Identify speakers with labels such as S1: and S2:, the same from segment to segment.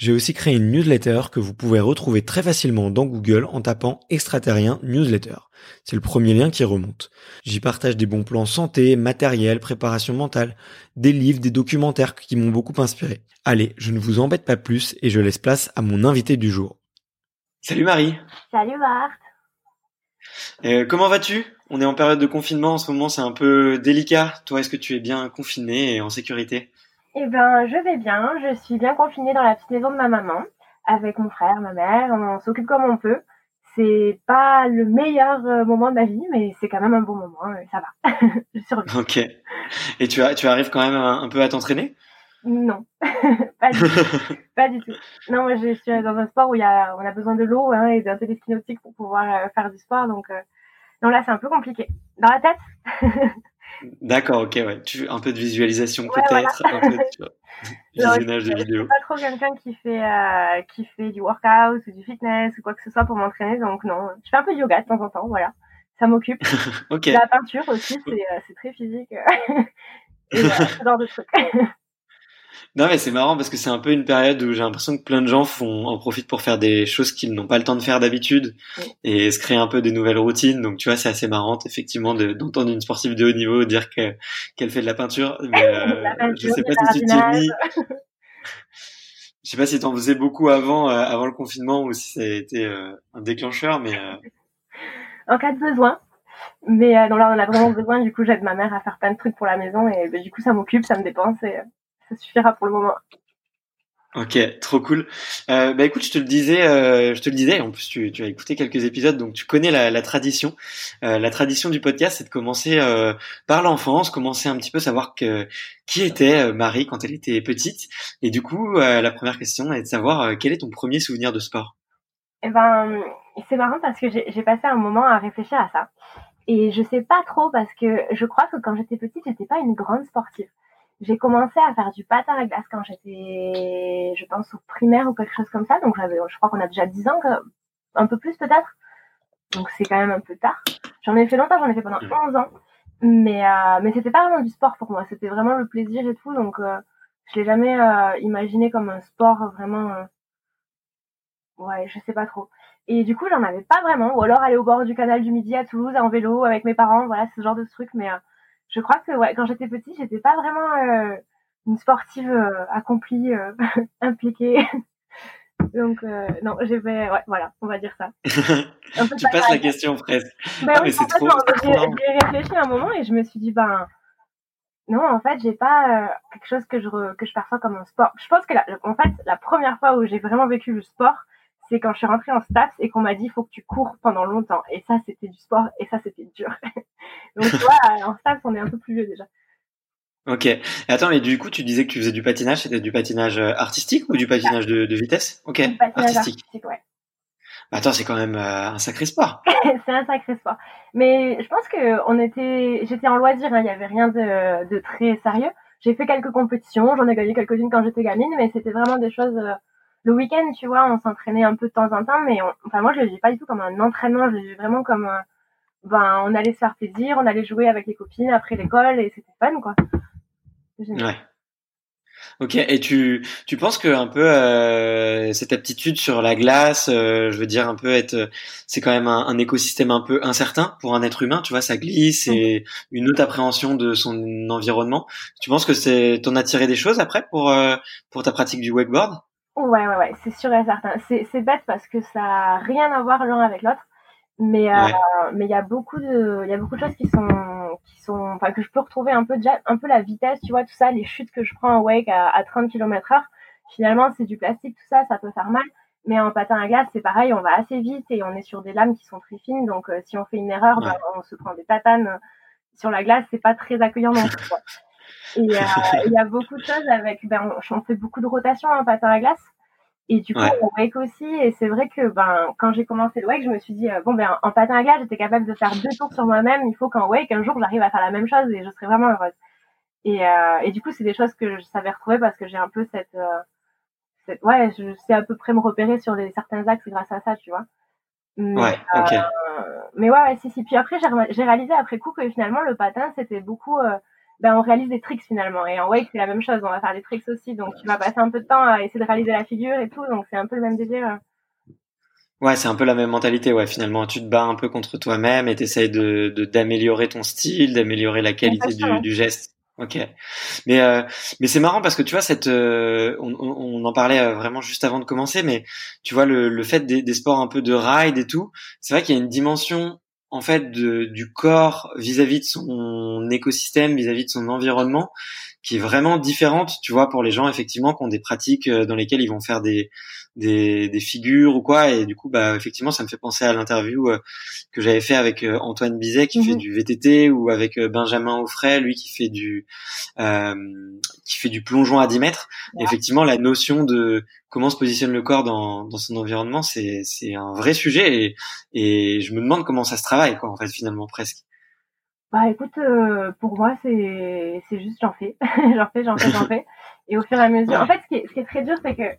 S1: j'ai aussi créé une newsletter que vous pouvez retrouver très facilement dans Google en tapant extraterrien newsletter. C'est le premier lien qui remonte. J'y partage des bons plans santé, matériel, préparation mentale, des livres, des documentaires qui m'ont beaucoup inspiré. Allez, je ne vous embête pas plus et je laisse place à mon invité du jour. Salut Marie.
S2: Salut Bart.
S1: Euh, comment vas-tu? On est en période de confinement en ce moment, c'est un peu délicat. Toi, est-ce que tu es bien confiné et en sécurité?
S2: Eh ben, je vais bien. Je suis bien confinée dans la petite maison de ma maman avec mon frère, ma mère. On s'occupe comme on peut c'est pas le meilleur euh, moment de ma vie, mais c'est quand même un bon moment. Euh, ça va, je survis.
S1: Ok. Et tu, as, tu arrives quand même un, peu à t'entraîner?
S2: Non, pas, du tout. pas du tout. Non, moi je suis dans un sport où il y a, on a besoin de l'eau hein, et d'un télescope nautique pour pouvoir euh, faire du sport, donc non là c'est un peu compliqué. Dans la tête?
S1: D'accord, ok, ouais. Tu, un peu de visualisation peut-être, un peu de visionnage de vidéos.
S2: Je suis pas trop quelqu'un qui fait euh, qui fait du workout ou du fitness ou quoi que ce soit pour m'entraîner, donc non. Je fais un peu de yoga de temps en temps, voilà. Ça m'occupe.
S1: ok.
S2: La peinture aussi, c'est euh, très physique. et euh, ce genre de trucs.
S1: Non, mais c'est marrant parce que c'est un peu une période où j'ai l'impression que plein de gens font, en profitent pour faire des choses qu'ils n'ont pas le temps de faire d'habitude et se créer un peu des nouvelles routines. Donc, tu vois, c'est assez marrant, effectivement, d'entendre une sportive de haut niveau dire que, qu'elle fait de la peinture. Mais, euh, je sais pas si tu t'y mis. Je sais pas si t'en faisais beaucoup avant, euh, avant le confinement ou si ça a été euh, un déclencheur, mais. Euh,
S2: en cas de besoin. Mais non, là, on a vraiment besoin. Du coup, j'aide ma mère à faire plein de trucs pour la maison et bah, du coup, ça m'occupe, ça me dépense et ça suffira pour le moment.
S1: Ok, trop cool. Euh, bah écoute, je te le disais, euh, je te le disais. En plus, tu, tu, as écouté quelques épisodes, donc tu connais la, la tradition. Euh, la tradition du podcast, c'est de commencer par l'enfance, commencer un petit peu savoir que qui était Marie quand elle était petite. Et du coup, la première question est de savoir quel est ton premier souvenir de sport?
S2: Eh ben, c'est marrant parce que j'ai passé un moment à réfléchir à ça. Et je sais pas trop parce que je crois que quand j'étais petite, j'étais pas une grande sportive. J'ai commencé à faire du patin à glace quand j'étais, je pense, au primaire ou quelque chose comme ça. Donc, j'avais, je crois qu'on a déjà 10 ans, un peu plus peut-être. Donc, c'est quand même un peu tard. J'en ai fait longtemps, j'en ai fait pendant 11 ans. Mais, euh, mais c'était pas vraiment du sport pour moi. C'était vraiment le plaisir et tout. Donc, euh, je l'ai jamais euh, imaginé comme un sport vraiment. Euh, ouais, je sais pas trop. Et du coup, j'en avais pas vraiment. Ou alors aller au bord du canal du Midi à Toulouse en vélo avec mes parents. Voilà, ce genre de truc. Mais je crois que ouais, quand j'étais petite, j'étais pas vraiment euh, une sportive euh, accomplie, euh, impliquée. Donc non, j'ai fait, ouais, voilà, on va dire ça.
S1: tu passes la question presque.
S2: Ben ah, mais c'est trop. J'ai réfléchi un moment et je me suis dit ben Non, en fait, j'ai pas euh, quelque chose que je que je perçois comme un sport. Je pense que la, en fait, la première fois où j'ai vraiment vécu le sport, c'est quand je suis rentrée en STAPS et qu'on m'a dit il faut que tu cours pendant longtemps. Et ça, c'était du sport et ça, c'était dur. Donc, tu vois, en STAPS, on est un peu plus vieux déjà.
S1: Ok. Et attends, mais du coup, tu disais que tu faisais du patinage. C'était du patinage euh, artistique ou du patinage de, de vitesse? Ok.
S2: patinage artistique. ouais.
S1: Bah, attends, c'est quand même euh, un sacré sport.
S2: c'est un sacré sport. Mais je pense que on était, j'étais en loisir. Hein. Il n'y avait rien de, de très sérieux. J'ai fait quelques compétitions. J'en ai gagné quelques-unes quand j'étais gamine, mais c'était vraiment des choses. Le week-end, tu vois, on s'entraînait un peu de temps en temps, mais enfin moi je le vis pas du tout comme un entraînement. Je le vis vraiment comme ben on allait se faire plaisir, on allait jouer avec les copines après l'école et c'était fun quoi.
S1: Ouais. Ok, et tu, tu penses que un peu euh, cette aptitude sur la glace, euh, je veux dire un peu être, c'est quand même un, écosystème un peu incertain pour un être humain, tu vois, ça glisse et une autre appréhension de son environnement. Tu penses que c'est t'en as tiré des choses après pour euh, pour ta pratique du wakeboard?
S2: Ouais, ouais, ouais, c'est sûr et certain. C'est bête parce que ça a rien à voir l'un avec l'autre, mais euh, mais il y a beaucoup de il y a beaucoup de choses qui sont qui sont, enfin, que je peux retrouver un peu déjà, un peu la vitesse, tu vois, tout ça, les chutes que je prends en wake à, à 30 km heure. Finalement, c'est du plastique, tout ça, ça peut faire mal. Mais en patin à glace, c'est pareil, on va assez vite et on est sur des lames qui sont très fines. Donc, euh, si on fait une erreur, ben, on se prend des tatanes sur la glace. C'est pas très accueillant non plus. Et euh, il y a beaucoup de choses avec. Ben, on, on fait beaucoup de rotation en patin à glace. Et du coup, ouais. au wake aussi, et c'est vrai que ben quand j'ai commencé le wake, je me suis dit euh, bon ben en patin à glace, j'étais capable de faire deux tours sur moi-même. Il faut qu'en wake, un jour, j'arrive à faire la même chose et je serai vraiment heureuse. Et, euh, et du coup, c'est des choses que je savais retrouver parce que j'ai un peu cette, euh, cette, ouais, je sais à peu près me repérer sur les certains axes grâce à ça, tu vois.
S1: Mais, ouais, ok.
S2: Euh, mais ouais, ouais, si, si. Puis après, j'ai réalisé après coup que finalement le patin, c'était beaucoup euh, ben, on réalise des tricks finalement. Et en wake, c'est la même chose. On va faire des tricks aussi. Donc, tu vas passer un peu de temps à essayer de réaliser la figure et tout. Donc, c'est un peu le même délire.
S1: Ouais, c'est un peu la même mentalité. Ouais, finalement, tu te bats un peu contre toi-même et t'essayes de d'améliorer ton style, d'améliorer la qualité du, du, geste. Ok, mais euh, mais c'est marrant parce que tu vois cette, euh, on, on, en parlait vraiment juste avant de commencer, mais tu vois le, le fait des, des sports un peu de ride et tout, c'est vrai qu'il y a une dimension en fait du corps vis-à-vis de son écosystème, vis-à-vis de son environnement, qui est vraiment différente, tu vois, pour les gens effectivement qui ont des pratiques euh, dans lesquelles ils vont faire des des, des figures ou quoi, et du coup, bah effectivement, ça me fait penser à l'interview euh, que j'avais fait avec euh, Antoine Bizet qui fait du VTT ou avec Benjamin Offray, lui qui fait du euh, qui fait du plongeon à 10 mètres. Ouais. Effectivement, la notion de comment se positionne le corps dans, dans son environnement, c'est c'est un vrai sujet et, et je me demande comment ça se travaille, quoi, en fait, finalement presque.
S2: Bah écoute, euh, pour moi c'est c'est juste j'en fais, j'en fais, j'en fais, j'en fais. Et au fur et à mesure, en fait, ce qui est, ce qui est très dur, c'est que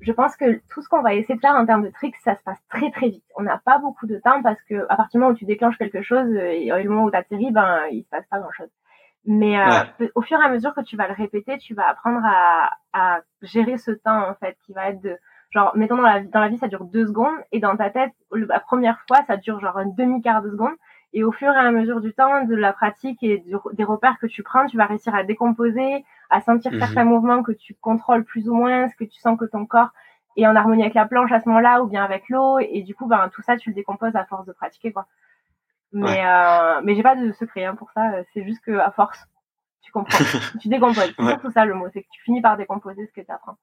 S2: je pense que tout ce qu'on va essayer de faire en termes de tricks, ça se passe très très vite. On n'a pas beaucoup de temps parce que à partir du moment où tu déclenches quelque chose et au moment où tu atterris, ben il se passe pas grand chose. Mais euh, au fur et à mesure que tu vas le répéter, tu vas apprendre à, à gérer ce temps en fait, qui va être de genre mettons dans la dans la vie ça dure deux secondes et dans ta tête la première fois ça dure genre un demi quart de seconde et au fur et à mesure du temps, de la pratique et du, des repères que tu prends, tu vas réussir à décomposer, à sentir mmh. certains mouvements que tu contrôles plus ou moins, ce que tu sens que ton corps est en harmonie avec la planche à ce moment-là ou bien avec l'eau. Et du coup, ben, tout ça, tu le décomposes à force de pratiquer, quoi. Mais, ouais. euh, mais j'ai pas de secret hein, pour ça. C'est juste que à force, tu comprends, tu décomposes. C'est ouais. surtout ça le mot, c'est que tu finis par décomposer ce que tu apprends.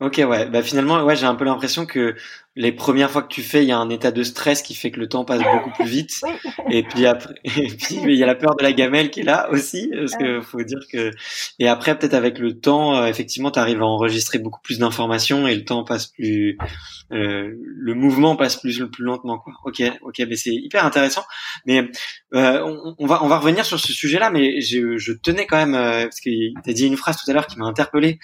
S1: Ok, ouais. Bah finalement, ouais, j'ai un peu l'impression que les premières fois que tu fais, il y a un état de stress qui fait que le temps passe beaucoup plus vite. Et puis après, et puis il y a la peur de la gamelle qui est là aussi, parce que faut dire que. Et après, peut-être avec le temps, euh, effectivement, tu arrives à enregistrer beaucoup plus d'informations et le temps passe plus, euh, le mouvement passe plus plus lentement, quoi. Ok, ok, mais c'est hyper intéressant. Mais euh, on, on, va on va revenir sur ce sujet-là, mais je, je tenais quand même euh, parce que t'as dit une phrase tout à l'heure qui m'a interpellé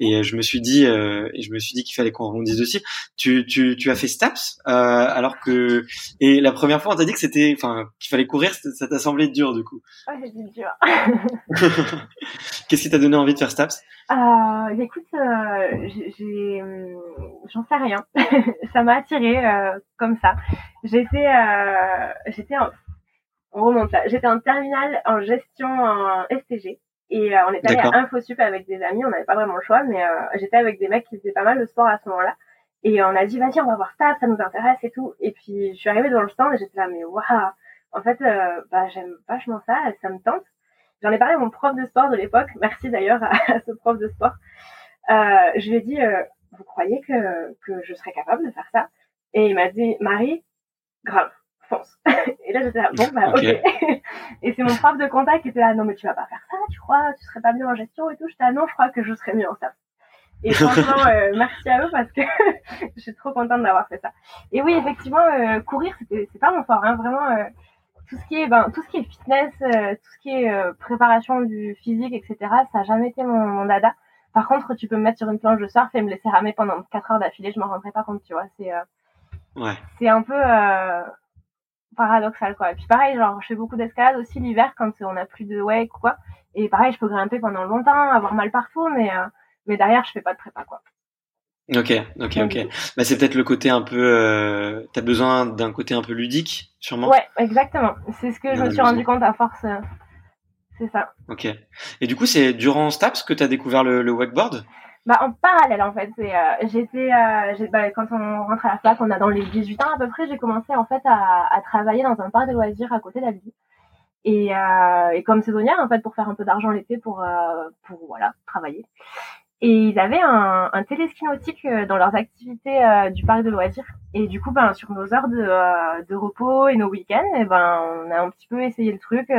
S1: et je me suis dit et je me suis dit qu'il fallait qu'on rebondisse dessus. Tu, tu, tu as fait STAPS, euh, alors que et la première fois on t'a dit que c'était, enfin, qu'il fallait courir, ça t'a semblé dur du coup.
S2: Ouais, c'était dur.
S1: Qu'est-ce qui t'a donné envie de faire STAPS?
S2: Euh, Écoute, euh, j'ai, j'en sais rien. ça m'a attiré comme ça. J'étais, j'étais en, on remonte là. J'étais en terminale en gestion en STG. Et euh, on est allé à InfoSup avec des amis, on n'avait pas vraiment le choix, mais euh, j'étais avec des mecs qui faisaient pas mal de sport à ce moment-là. Et on a dit, vas-y, on va voir ça, ça nous intéresse et tout. Et puis, je suis arrivée dans le stand et j'étais là, mais waouh, en fait, euh, bah, j'aime vachement ça, ça me tente. j'en ai parlé à mon prof de sport de l'époque. Merci d'ailleurs à, ce prof de sport. Euh, je lui ai dit, euh, vous croyez que, que je serais capable de faire ça? Et il m'a dit, Marie, grave, fonce. et là, j'étais là, bon, bah, ok. et c'est mon prof de contact qui était là, non, mais tu vas pas faire ça, tu crois, tu serais pas mieux en gestion et tout. J'étais là, non, je crois que je serais mieux en ça. Et franchement, euh, merci à eux parce que je suis trop contente d'avoir fait ça. Et oui, effectivement, euh, courir, c'est pas mon fort, hein, vraiment. Euh, tout ce qui est, ben, tout ce qui est fitness, tout ce qui est préparation du physique, etc. Ça a jamais été mon, mon, dada. Par contre, tu peux me mettre sur une planche de surf et me laisser ramer pendant 4 heures d'affilée, je m'en rendrai pas compte, tu vois. C'est,
S1: ouais.
S2: c'est un peu paradoxal, quoi. Et puis pareil, genre, je fais beaucoup d'escalade aussi l'hiver quand on a plus de wake ou quoi. Et pareil, je peux grimper pendant longtemps, avoir mal partout, mais mais derrière, je fais pas de prépa, quoi.
S1: Ok, ok, ok. Bah, c'est peut-être le côté un peu. Euh, T'as besoin d'un côté un peu ludique, sûrement.
S2: Ouais, exactement. C'est ce que je me suis rendu compte à force. Euh, c'est ça.
S1: Ok. Et du coup, c'est durant STAPS que tu as découvert le, le wakeboard?
S2: Bah, en parallèle, en fait. C'est, euh, j'étais, euh, bah, quand on rentre à la fac, on a dans les 18 ans à peu près, j'ai commencé en fait à, à travailler dans un parc de loisirs à côté de la ville. Et, euh, et comme saisonnière, en fait, pour faire un peu d'argent l'été pour, euh, pour voilà, travailler. Et ils avaient un, un téléski nautique euh, dans leurs activités euh, du parc de loisirs. Et du coup, ben, sur nos heures de, euh, de repos et nos week-ends, et eh ben, on a un petit peu essayé le truc,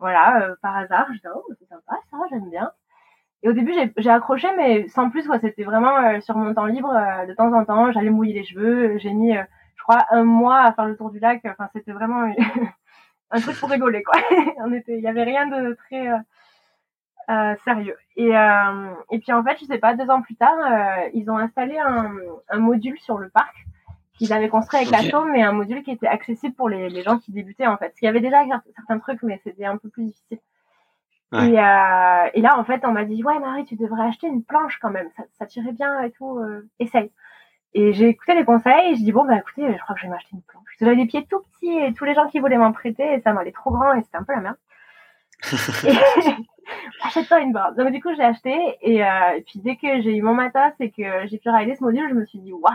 S2: voilà, par hasard. Je disais, oh, c'est sympa, ça, j'aime bien. Et au début, j'ai accroché, mais sans plus, quoi. C'était vraiment sur mon temps libre, de temps en temps, j'allais mouiller les cheveux. J'ai mis, je crois, un mois à faire le tour du lac. Enfin, c'était vraiment un truc pour rigoler, quoi. on était, il y avait rien de très euh, sérieux. Et, euh, et puis en fait, je sais pas, deux ans plus tard, euh, ils ont installé un, un, module sur le parc qu'ils avaient construit avec la chaume, mais un module qui était accessible pour les, les gens qui débutaient en fait. Parce qu'il y avait déjà certains trucs, mais c'était un peu plus difficile. Et, euh, et, là, en fait, on m'a dit, ouais, Marie, tu devrais acheter une planche quand même. Ça, ça tirait bien et tout. Euh, essaye. Et j'ai écouté les conseils et j'ai dit, bon, bah écoutez, je crois que je vais m'acheter une planche. J'avais des pieds tout petits et tous les gens qui voulaient m'en prêter, et ça m'allait trop grand et c'était un peu la merde. achète-toi une board. Donc du coup, j'ai acheté et, euh, et, puis dès que j'ai eu mon matos et que j'ai pu réaliser ce module, je me suis dit waouh,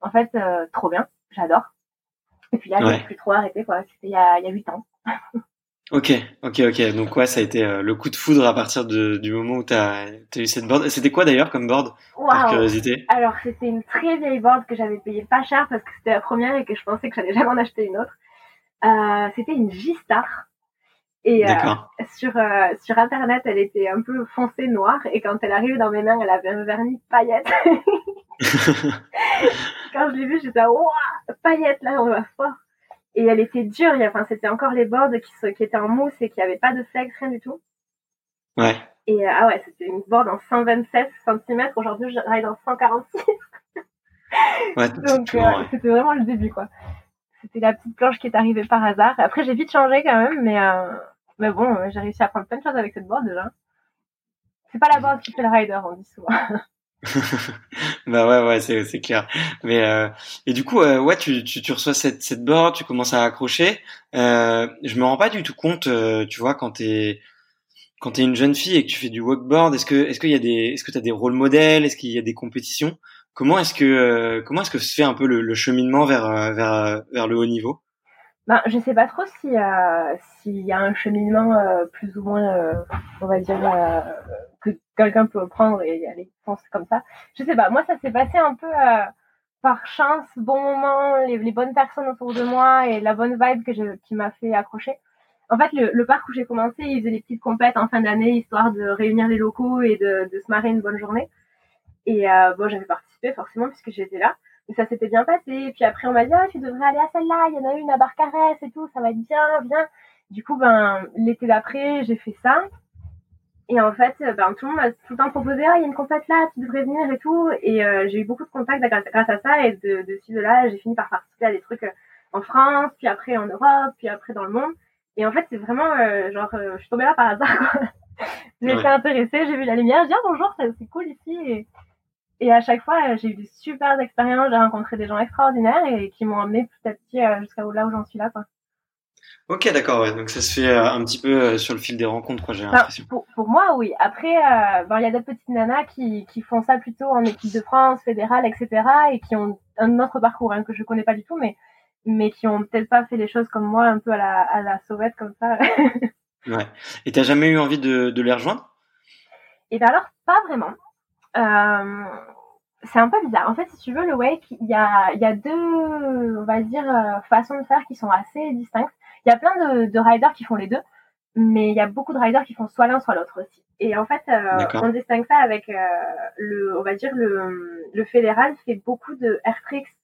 S2: en fait, euh, trop bien, j'adore. Et puis là, ouais. j'ai plus trop arrêté quoi. C'était il y a il y a huit ans.
S1: ok, ok, ok. Donc ouais, ça a été euh, le coup de foudre à partir de, du moment où tu as, eu cette board. C'était quoi d'ailleurs comme board wow. Par curiosité?
S2: Alors c'était une très vieille board que j'avais payée pas cher parce que c'était la première et que je pensais que j'allais jamais en acheter une autre. C'était une G-Star. Et euh, sur euh, sur internet, elle était un peu foncée noire et quand elle arrive dans mes mains, elle avait un vernis paillette. quand je l'ai vue, j'étais waouh, paillette là, on va fort. Et elle était dure, enfin c'était encore les bords qui, qui étaient en mousse et qui n'avaient pas de flex, rien du tout.
S1: Ouais.
S2: Et euh, ah ouais, c'était une board en 127 cm. Aujourd'hui, je ride en 146.
S1: ouais,
S2: Donc c'était vraiment le début quoi. C'était la petite planche qui est arrivée par hasard. Après j'ai vite changé quand même, mais mais bon, j'ai réussi à apprendre plein de choses avec cette board déjà. C'est pas la board qui fait le rider, on dit souvent.
S1: bah ouais ouais c'est c'est clair. Mais euh, et du coup euh, ouais tu, tu tu reçois cette cette board tu commences à accrocher. Euh, je me rends pas du tout compte euh, tu vois quand t'es quand t'es une jeune fille et que tu fais du walkboard est-ce que est-ce qu'il y a des est-ce que t'as des rôles modèles? Est-ce qu'il y a des compétitions? Comment est-ce que euh, comment est-ce que se fait un peu le, le cheminement vers vers vers le haut niveau?
S2: Ben, je sais pas trop si euh, s'il y a un cheminement euh, plus ou moins, euh, on va dire, euh, que quelqu'un peut prendre et y aller penser comme ça. Je sais pas. Moi, ça s'est passé un peu euh, par chance, bon moment, les, bonnes personnes autour de moi et la bonne vibe que je, qui m'a fait accrocher. En fait, le, le parc où j'ai commencé, ils faisaient des petites compètes en fin d'année, histoire de réunir les locaux et de, de se marrer une bonne journée. Et bon, j'avais participé forcément puisque j'étais là. Ça s'était bien passé. Et puis après, on m'a dit, ah, tu devrais aller à celle-là, il y en a une à Barcarès et tout, ça va être bien, bien. Du coup, ben, l'été d'après, j'ai fait ça. Et en fait, ben, tout le monde m'a tout le temps proposé, ah, il y a une compète là, tu devrais venir et tout. Et euh, j'ai eu beaucoup de contacts grâce, à ça. Et de, de ci, de là, j'ai fini par participer à des trucs euh, en France, puis après en Europe, puis après dans le monde. Et en fait, c'est vraiment, euh, genre, euh, je suis tombée là par hasard, quoi. j'ai été intéressée, j'ai vu la lumière, j'ai dit, ah, bonjour, c'est cool ici. Et, et à chaque fois, j'ai eu des super expériences, j'ai rencontré des gens extraordinaires et qui m'ont amené petit à petit euh, jusqu'à là où j'en suis là, quoi.
S1: Ok, d'accord. Ouais. Donc ça se fait euh, un petit peu euh, sur le fil des rencontres, quoi. J'ai l'impression.
S2: Pour, pour, moi, oui. Après, euh, ben il y a d'autres petites nanas qui, qui font ça plutôt en équipe de France, fédérale, etc. et qui ont un autre parcours hein, que je connais pas du tout, mais mais qui ont peut-être pas fait les choses comme moi, un peu à la à la sauvette comme ça.
S1: Ouais. Et t'as jamais eu envie de, de les rejoindre?
S2: Et bien alors, pas vraiment. Euh, c'est un peu bizarre. En fait, si tu veux, le wake, il y a, il y a deux, on va dire, euh, façons de faire qui sont assez distinctes. Il y a plein de, de riders qui font les deux, mais il y a beaucoup de riders qui font soit l'un, soit l'autre aussi. Et en fait, euh, on distingue ça avec euh, le, on va dire, le, le fédéral fait beaucoup de air tricks.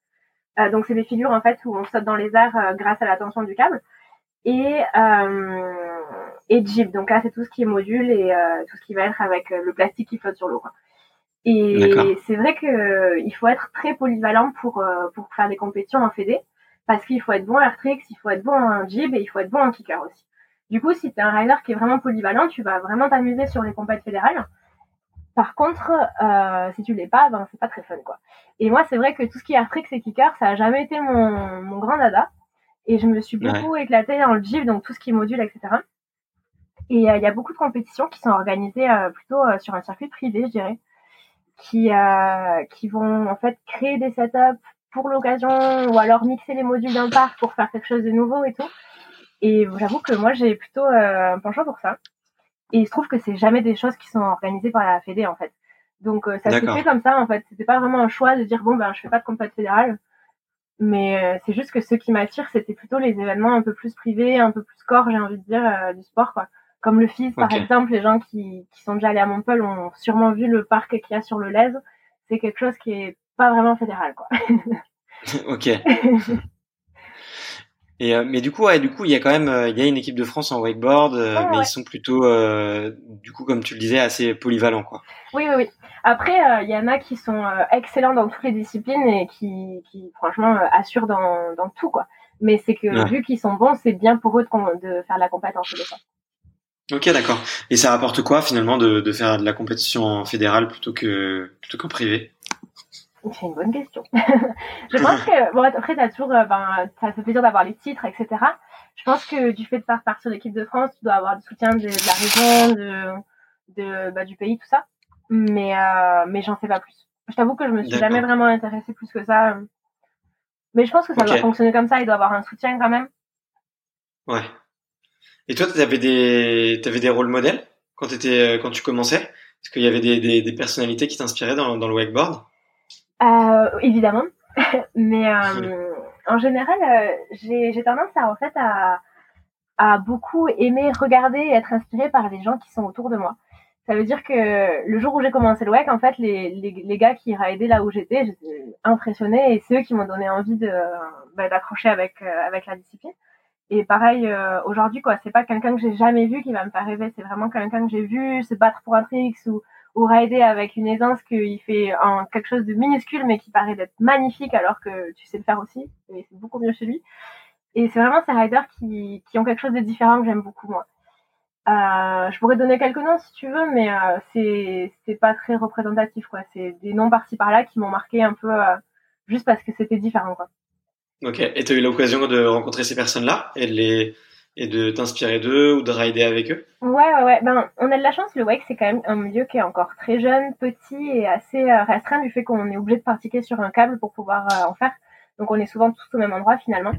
S2: Euh, donc, c'est des figures, en fait, où on saute dans les airs grâce à la tension du câble. Et, et jib. Donc là, c'est tout ce qui est module et tout ce qui va être avec le plastique qui flotte sur l'eau. quoi. Et c'est vrai que euh, il faut être très polyvalent pour euh, pour faire des compétitions en fédé parce qu'il faut être bon en air tricks, il faut être bon en jib et il faut être bon en kicker aussi. Du coup, si tu es un rider qui est vraiment polyvalent, tu vas vraiment t'amuser sur les compétitions fédérales. Par contre, euh, si tu l'es pas, ben c'est pas très fun quoi. Et moi, c'est vrai que tout ce qui est air tricks et kicker, ça a jamais été mon mon grand dada. Et je me suis beaucoup éclatée dans le jib, donc tout ce qui est module, etc. Et il y a beaucoup de compétitions qui sont organisées euh, plutôt euh, sur un circuit privé, je dirais, qui euh, qui vont en fait créer des setups pour l'occasion ou alors mixer les modules d'un parc pour faire quelque chose de nouveau et tout. Et j'avoue que moi j'ai plutôt euh, un penchant pour ça. Et il se trouve que c'est jamais des choses qui sont organisées par la Fédé en fait. Donc euh, ça s'est fait comme ça en fait. C'était pas vraiment un choix de dire bon ben je fais pas de compète fédérale. Mais euh, c'est juste que ce qui m'attire, c'était plutôt les événements un peu plus privés, un peu plus corps, j'ai envie de dire, euh, du sport, quoi. Comme le FIS, par exemple, les gens qui, qui sont déjà allés à Montpellier ont sûrement vu le parc qu'il y a sur le Lez. C'est quelque chose qui est pas vraiment fédéral, quoi.
S1: ok. Et euh, mais du coup, ouais, du coup, il y a quand même, euh, il y a une équipe de France en wakeboard, euh, mais
S2: ouais.
S1: ils sont plutôt, euh, du coup, comme tu le disais, assez polyvalents, quoi.
S2: Oui, oui, oui. Après, euh, il y en a qui sont excellents dans toutes les disciplines et qui, qui franchement, assurent dans, dans tout, quoi. Mais c'est que
S1: Ouais.
S2: vu qu'ils sont bons, c'est bien pour eux de, de faire la compétence des fois.
S1: Ok, d'accord. Et ça rapporte quoi finalement de, de faire de la compétition en fédéral plutôt que plutôt qu'en privé?
S2: C'est une bonne question. je pense que, bon, après, t'as toujours, euh, ben, ça fait plaisir d'avoir les titres, etc. Je pense que du fait de faire partie de l'équipe de France, tu dois avoir du soutien de, de la région, de, de, bah, du pays, tout ça. Mais, euh, mais j'en sais pas plus. Je t'avoue que je me suis jamais vraiment intéressée plus que ça. Mais je pense que ça doit fonctionner comme ça. Il doit avoir un soutien quand même.
S1: Ouais. Et toi, t'avais des t'avais des rôles modèles quand t'étais quand tu commençais? Est-ce qu'il y avait des, des, des personnalités qui t'inspiraient dans, dans le wakeboard?
S2: Euh, évidemment. Mais euh, en général, euh, j'ai tendance à en fait à, à beaucoup aimer regarder et être inspirée par les gens qui sont autour de moi. Ça veut dire que le jour où j'ai commencé le WEC, en fait, les, les, les gars qui ridaient là où j'étais, j'étais impressionnée et c'est eux qui m'ont donné envie de bah, d'accrocher avec euh, avec la discipline. Et pareil euh, aujourd'hui quoi, c'est pas quelqu'un que j'ai jamais vu qui va me faire rêver, c'est vraiment quelqu'un que j'ai vu se battre pour un tricks ou ou rider avec une aisance qu'il fait en quelque chose de minuscule mais qui paraît d'être magnifique alors que tu sais le faire aussi et c'est beaucoup mieux chez lui. Et c'est vraiment ces riders qui, qui ont quelque chose de différent que j'aime beaucoup moi. Euh, je pourrais donner quelques noms si tu veux, mais euh, c'est c'est pas très représentatif quoi. C'est des noms par-ci par-là qui m'ont marqué un peu euh, juste parce que c'était différent quoi.
S1: Ok. Et t'as eu l'occasion de rencontrer ces personnes-là et de les et de t'inspirer d'eux ou de rider avec eux?
S2: Ouais, ouais, ouais. Ben, on a de la chance. Le wake, c'est quand même un milieu qui est encore très jeune, petit et assez euh, restreint du fait qu'on est obligé de pratiquer sur un câble pour pouvoir euh, en faire. Donc, on est souvent tous au même endroit finalement.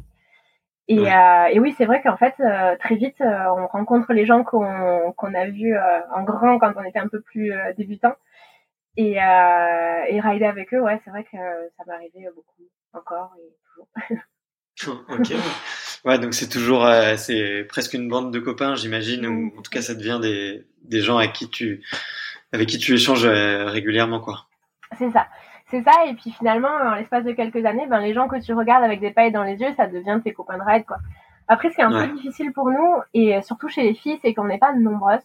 S2: Et,
S1: Ouais.
S2: euh, et oui, c'est vrai qu'en fait, euh, très vite, euh, on rencontre les gens qu'on qu'on a vus euh, en grand quand on était un peu plus euh, débutant. Et, euh, et rider avec eux, ouais, c'est vrai que ça m'est arrivé beaucoup encore et toujours.
S1: ok. ouais. Donc c'est toujours, euh, c'est presque une bande de copains, j'imagine, ou en tout cas ça devient des, des gens avec qui tu, avec qui tu échanges euh, régulièrement, quoi.
S2: C'est ça. C'est ça, et puis finalement, en l'espace de quelques années, ben, les gens que tu regardes avec des pailles dans les yeux, ça devient tes copains de ride, quoi. Après, ce qui est un
S1: Ouais.
S2: peu difficile pour nous, et surtout chez les filles, c'est qu'on n'est pas nombreuses.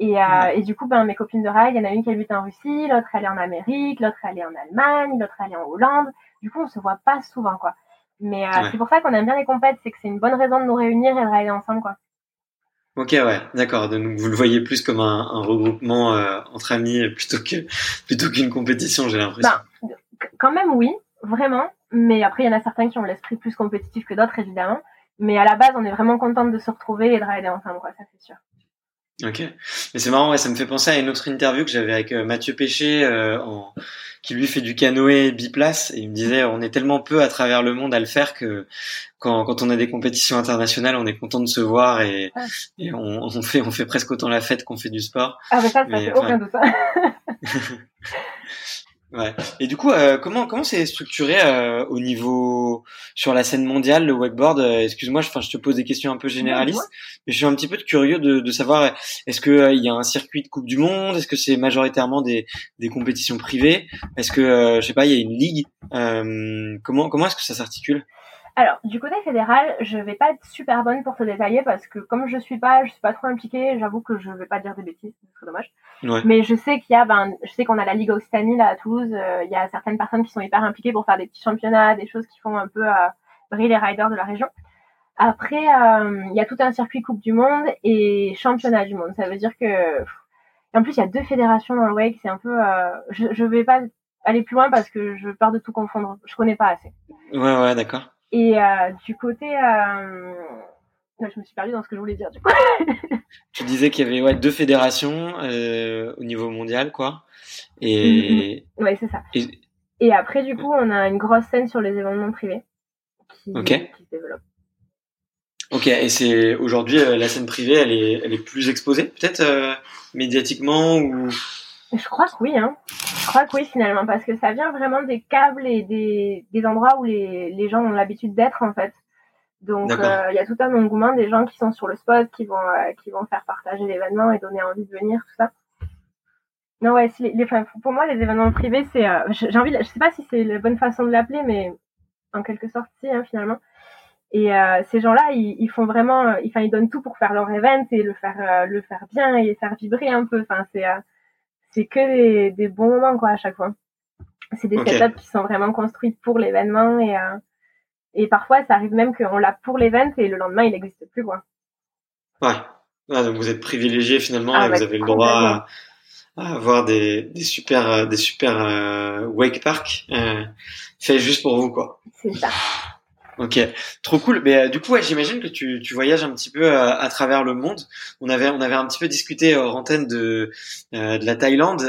S2: Et, euh, et du coup, ben, mes copines de ride, il y en a une qui habite en Russie, l'autre elle est en Amérique, l'autre elle est en Allemagne, l'autre elle est en Hollande. Du coup, on se voit pas souvent, quoi. Mais euh,
S1: Ouais.
S2: c'est pour ça qu'on aime bien les compètes, c'est que c'est une bonne raison de nous réunir et de rider ensemble, quoi.
S1: Ok, ouais, d'accord. Donc vous le voyez plus comme un, un regroupement euh, entre amis plutôt que plutôt qu'une compétition, j'ai l'impression.
S2: Ben, quand même, oui, vraiment. Mais après, il y en a certains qui ont l'esprit plus compétitif que d'autres, évidemment. Mais à la base, on est vraiment contente de se retrouver et de rider ensemble, quoi, ça c'est sûr.
S1: Ok. Mais c'est marrant, ouais, ça me fait penser à une autre interview que j'avais avec euh, Mathieu Péché, euh, en, qui lui fait du canoë biplace et il me disait on est tellement peu à travers le monde à le faire que quand, quand on a des compétitions internationales, on est content de se voir et, et on, on, fait on fait presque autant la fête qu'on fait du sport.
S2: Ah mais ça, ça fait aucun doute.
S1: Ouais. Et du coup, euh, comment comment c'est structuré euh, au niveau sur la scène mondiale le wakeboard euh, Excuse-moi, je, je te pose des questions un peu généralistes, mais je suis un petit peu curieux de, de savoir est-ce que il y a un circuit de Coupe du Monde? Est-ce que c'est majoritairement des, des compétitions privées? Est-ce que je sais pas, il y a une ligue? Comment comment est-ce que ça s'articule?
S2: Alors, du côté fédéral, je vais pas être super bonne pour te détailler parce que comme je suis pas, je suis pas trop impliquée, j'avoue que je vais pas dire des bêtises, c'est dommage. Ouais. Mais je sais qu'il y a, ben, je sais qu'on a la Ligue Occitanie là à Toulouse, euh, il y a certaines personnes qui sont hyper impliquées pour faire des petits championnats, des choses qui font un peu euh, briller les riders de la région. Après, euh, il y a tout un circuit Coupe du Monde et Championnat du Monde. Ça veut dire que, en plus, il y a deux fédérations dans le wake. C'est un peu, euh, je, je vais pas aller plus loin parce que je peur de tout confondre. Je connais pas assez.
S1: Ouais, ouais, d'accord.
S2: Et euh, du côté, euh... je me suis perdue dans ce que je voulais dire du coup.
S1: tu disais qu'il y avait ouais, deux fédérations euh, au niveau mondial, quoi. Et
S2: mm-hmm. ouais, c'est ça. Et... après, du coup, on a une grosse scène sur les événements privés qui,
S1: okay.
S2: qui se développe.
S1: Ok, et c'est aujourd'hui la scène privée, elle est, elle est plus exposée, peut-être médiatiquement ou
S2: je crois que oui, hein. Je crois que oui, finalement, parce que ça vient vraiment des câbles et des, des endroits où les, les gens ont l'habitude d'être, en fait. Donc, euh, il y a tout un engouement des gens qui sont sur le spot, qui vont, euh, qui vont faire partager l'événement et donner envie de venir, tout ça. Non, ouais, les, les, pour moi, les événements privés, c'est, euh, j'ai envie, je sais pas si c'est la bonne façon de l'appeler, mais en quelque sorte, si, hein, finalement. Et ces gens-là, ils, ils, font vraiment, enfin, ils donnent tout pour faire leur event et le faire, le faire bien et faire vibrer un peu. Enfin, c'est, c'est que des, des, bons moments quoi à chaque fois. C'est des okay. setups qui sont vraiment construits pour l'événement et euh, et parfois ça arrive même qu'on l'a pour l'événement et le lendemain il n'existe plus quoi.
S1: Ouais. Ah, donc vous êtes privilégié finalement ah, et vous avez le droit à, à, avoir des, des super des super euh, wake park euh, fait juste pour vous quoi.
S2: C'est ça.
S1: Ok, trop cool. Mais euh, du coup, ouais, j'imagine que tu, tu voyages un petit peu euh, à travers le monde. On avait on avait un petit peu discuté hors antenne de euh, de la Thaïlande.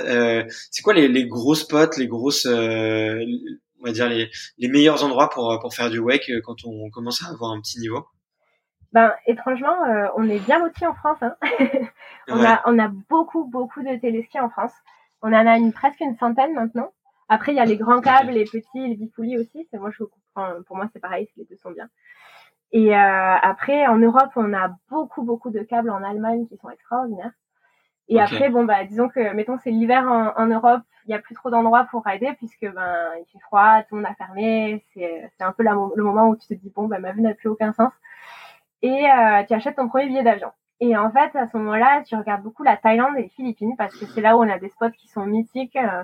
S1: c'est quoi les, les gros spots, les grosses, on va dire les, les meilleurs endroits pour pour faire du wake quand on commence à avoir un petit niveau?
S2: Ben étrangement, on est bien lotis en France. Hein. on ouais. a on a beaucoup beaucoup de téléskis en France. On en a une presque une centaine maintenant. Après, il y a les grands câbles, les petits, les bifoulis aussi. C'est moi, je Pour moi, c'est pareil, les deux sont bien. Et euh, après, en Europe, on a beaucoup, beaucoup de câbles en Allemagne qui sont extraordinaires. Et okay. après, bon, bah, disons que, mettons, c'est l'hiver en, en, Europe, il y a plus trop d'endroits pour rider puisque, ben, il fait froid, tout le monde a fermé. C'est, un peu la, le moment où tu te dis, bon, ben, ma vue n'a plus aucun sens. Et euh, tu achètes ton premier billet d'avion. Et en fait, à ce moment-là, tu regardes beaucoup la Thaïlande et les Philippines parce que c'est là où on a des spots qui sont mythiques. Euh,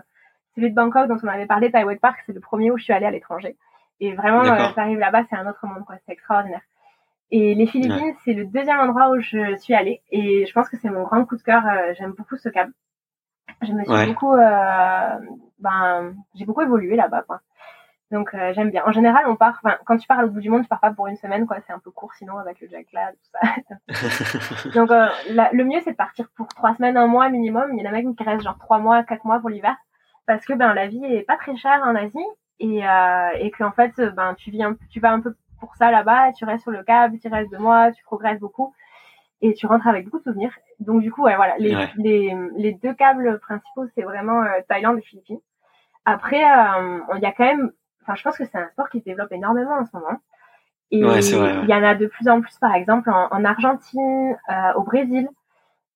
S2: celui de Bangkok dont on avait parlé, Taiwan Park, c'est le premier où je suis allée à l'étranger. Et vraiment, euh, t'arrives là-bas, c'est un autre monde, quoi. C'est extraordinaire. Et les Philippines, ouais. c'est le deuxième endroit où je suis allée. Et je pense que c'est mon grand coup de cœur. Euh, J'aime beaucoup ce câble. Je me suis ouais. beaucoup, euh, ben, j'ai beaucoup évolué là-bas, quoi. Donc euh, j'aime bien. En général, on part. Enfin, quand tu pars au bout du monde, tu pars pas pour une semaine, quoi. C'est un peu court, sinon avec le jack là, tout ça. Donc euh, la, le mieux, c'est de partir pour trois semaines, un mois minimum. Il y en a même qui restent genre trois mois, quatre mois pour l'hiver parce que ben la vie est pas très chère en Asie et euh, et qu'en fait ben tu viens tu vas un peu pour ça là-bas tu restes sur le câble tu restes deux mois tu progresses beaucoup et tu rentres avec beaucoup de souvenirs. Donc du coup ouais voilà les ouais. les, les deux câbles principaux c'est vraiment euh, Thaïlande et Philippines. Après euh, il y a quand même enfin je pense que c'est un sport qui se développe énormément en ce moment. Et il
S1: ouais.
S2: y en a de plus en plus par exemple en, en Argentine euh, au Brésil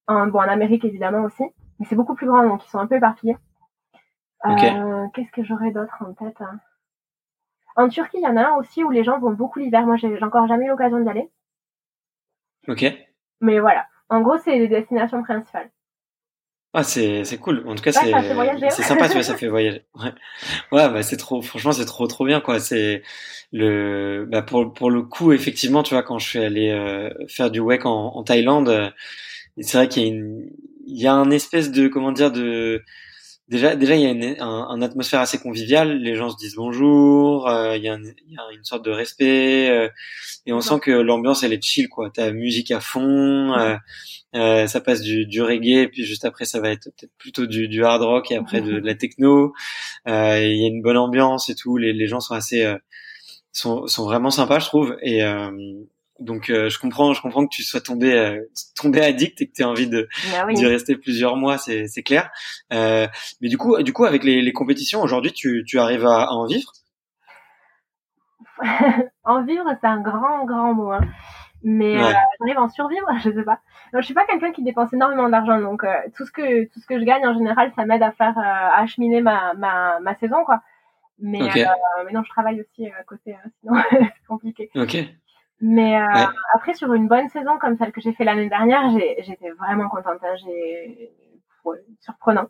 S2: en, bon en Amérique évidemment aussi. Mais c'est beaucoup plus grand donc ils sont un peu éparpillés
S1: Okay.
S2: Euh, Qu'est-ce que j'aurais d'autre en tête hein? En Turquie, il y en a un aussi où les gens vont beaucoup l'hiver. Moi, j'ai encore jamais eu l'occasion d'y aller.
S1: Ok.
S2: Mais voilà. En gros, c'est les destinations principales.
S1: Ah, c'est c'est cool. En tout cas, ouais, c'est c'est sympa, tu vois, ça fait voyager. Ouais, ouais, bah c'est trop. Franchement, c'est trop trop bien, quoi. C'est le, bah pour pour le coup, effectivement, tu vois, quand je suis allé euh, faire du wake en, en Thaïlande, euh, c'est vrai qu'il y a une, il y a un espèce de comment dire de déjà, déjà, il y a une un, atmosphère assez conviviale. Les gens se disent bonjour. Il y, a y, a une sorte de respect et on sent que l'ambiance elle est chill quoi. T'as musique à fond. Euh, ça passe du, du reggae, puis juste après ça va être peut-être plutôt du, du, hard rock et après de, de la techno. Euh, il y a une bonne ambiance et tout. Les, les gens sont assez, euh, sont, sont vraiment sympas, je trouve. Et euh, donc je comprends, je comprends que tu sois tombé, tombé addict et que tu aies envie de
S2: bah
S1: d'y rester plusieurs mois, c'est, c'est clair. mais du coup, du coup, avec les, les compétitions aujourd'hui, tu, tu arrives à, à en vivre?
S2: En vivre, c'est un grand, grand mot. Hein. Mais ouais. j'arrive à en survivre, je sais pas. Donc, je suis pas quelqu'un qui dépense énormément d'argent, donc euh, tout ce que tout ce que je gagne en général, ça m'aide à faire euh, à acheminer ma, ma ma saison quoi. Mais euh, mais non, je travaille aussi à côté, hein, sinon c'est compliqué.
S1: Ok.
S2: Mais après sur une bonne saison comme celle que j'ai fait l'année dernière, j'étais vraiment contente. Hein, j'ai surprenant.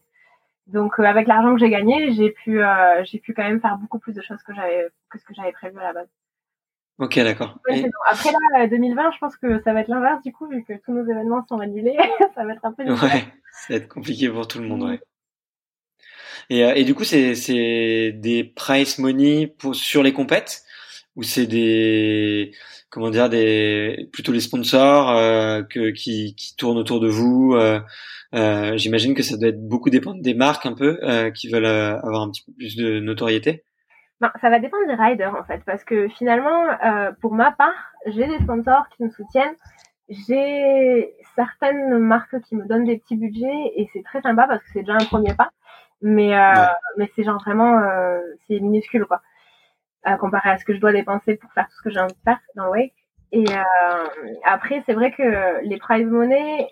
S2: Donc avec l'argent que j'ai gagné, j'ai pu j'ai pu quand même faire beaucoup plus de choses que j'avais que ce que j'avais prévu à la base.
S1: Ok, d'accord.
S2: Après là, 2020, je pense que ça va être l'inverse du coup, vu que tous nos événements sont annulés, ça va être un peu
S1: difficile. Ouais, ça va être compliqué pour tout le monde, ouais. Et, euh, et du coup, c'est c'est des price money pour, sur les compètes? Ou c'est des comment dire des plutôt les sponsors euh, que qui qui tournent autour de vous. Euh, euh J'imagine que ça doit être beaucoup dépendre des marques un peu euh, qui veulent euh, avoir un petit peu plus de notoriété.
S2: Ben, ça va dépendre des riders en fait, parce que finalement, euh, pour ma part, j'ai des sponsors qui me soutiennent, j'ai certaines marques qui me donnent des petits budgets et c'est très sympa parce que c'est déjà un premier pas, mais euh, mais c'est genre vraiment euh, c'est minuscule quoi, comparé à ce que je dois dépenser pour faire tout ce que j'ai envie de faire dans wake. Et euh, après, c'est vrai que les prize money,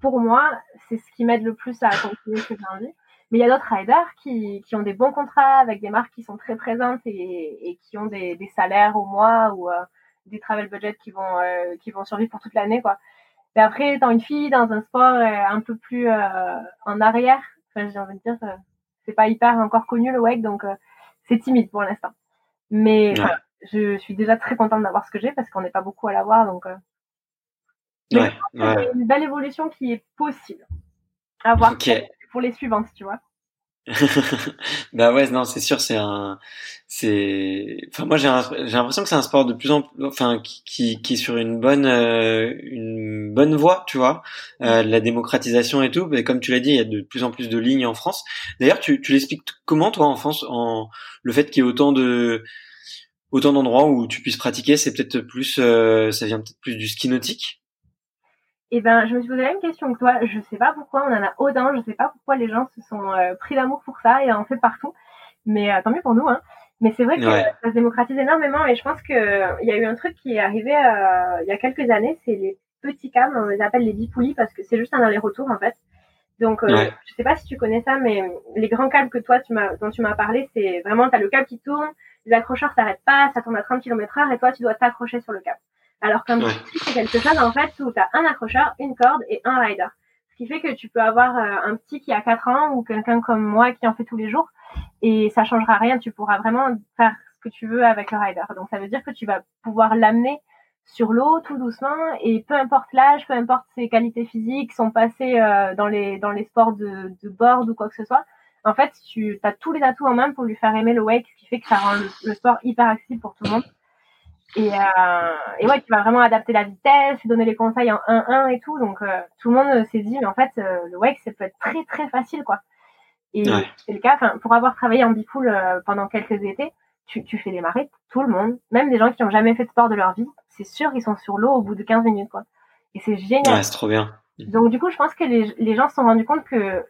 S2: pour moi, c'est ce qui m'aide le plus à continuer ce que j'ai envie. Mais il y a d'autres riders qui, qui ont des bons contrats avec des marques qui sont très présentes et, qui ont des, salaires au mois ou euh, des travel budgets qui vont euh, qui vont survivre pour toute l'année quoi. Et après, étant une fille dans un sport euh, un peu plus en arrière, j'ai envie de dire, c'est pas hyper encore connu le wake, donc c'est timide pour l'instant. Mais je suis déjà très contente d'avoir ce que j'ai parce qu'on n'est pas beaucoup à l'avoir, donc.
S1: Ouais,
S2: ouais. une belle évolution qui est possible à voir pour les suivantes, tu vois.
S1: bah ouais, non, c'est sûr, c'est un, c'est, enfin moi j'ai j'ai l'impression que c'est un sport de plus en plus, enfin qui qui est sur une bonne euh, une bonne voie, tu vois, euh, la démocratisation et tout. Mais comme tu l'as dit, il y a de plus en plus de lignes en France. D'ailleurs, tu tu l'expliques comment toi en France, en le fait qu'il y ait autant de autant d'endroits où tu puisses pratiquer, c'est peut-être plus, euh, ça vient peut-être plus du ski nautique?
S2: Et eh ben, je me suis posé la même question que toi. Je sais pas pourquoi on en a autant. Je sais pas pourquoi les gens se sont euh, pris d'amour pour ça et en fait partout. Mais euh, tant mieux pour nous. Hein. Mais c'est vrai que ça se démocratise énormément. Et je pense que il y a eu un truc qui est arrivé euh, il y a quelques années. C'est les petits câbles. On les appelle les bipoulis parce que c'est juste un aller-retour en fait. Donc, euh, je sais pas si tu connais ça, mais les grands câbles que toi, tu m'as, dont tu m'as parlé, c'est vraiment, t'as le câble qui tourne, les accrocheurs s'arrêtent pas, ça tourne à 30 km heure et toi, tu dois t'accrocher sur le câble. Alors qu'un ouais. c'est quelque chose en fait où tu as un accrocheur, une corde et un rider. Ce qui fait que tu peux avoir euh, un petit qui a 4 ans ou quelqu'un comme moi qui en fait tous les jours et ça changera rien, tu pourras vraiment faire ce que tu veux avec le rider. Donc ça veut dire que tu vas pouvoir l'amener sur l'eau tout doucement et peu importe l'âge, peu importe ses qualités physiques, son passé euh, dans les dans les sports de, de board ou quoi que ce soit, en fait tu as tous les atouts en main pour lui faire aimer le wake, ce qui fait que ça rend le, le sport hyper accessible pour tout le monde. Et, euh, et ouais, tu vas vraiment adapter la vitesse, donner les conseils en 1-1 et tout. Donc euh, tout le monde s'est dit, mais en fait, euh, le wake, ça peut être très très facile, quoi. Et ouais. c'est le cas. Enfin, pour avoir travaillé en bipool euh, pendant quelques étés, tu, tu fais démarrer tout le monde, même des gens qui n'ont jamais fait de sport de leur vie. C'est sûr, ils sont sur l'eau au bout de 15 minutes, quoi. Et c'est génial.
S1: Ouais, c'est trop bien.
S2: Donc du coup, je pense que les, les gens se sont rendus compte que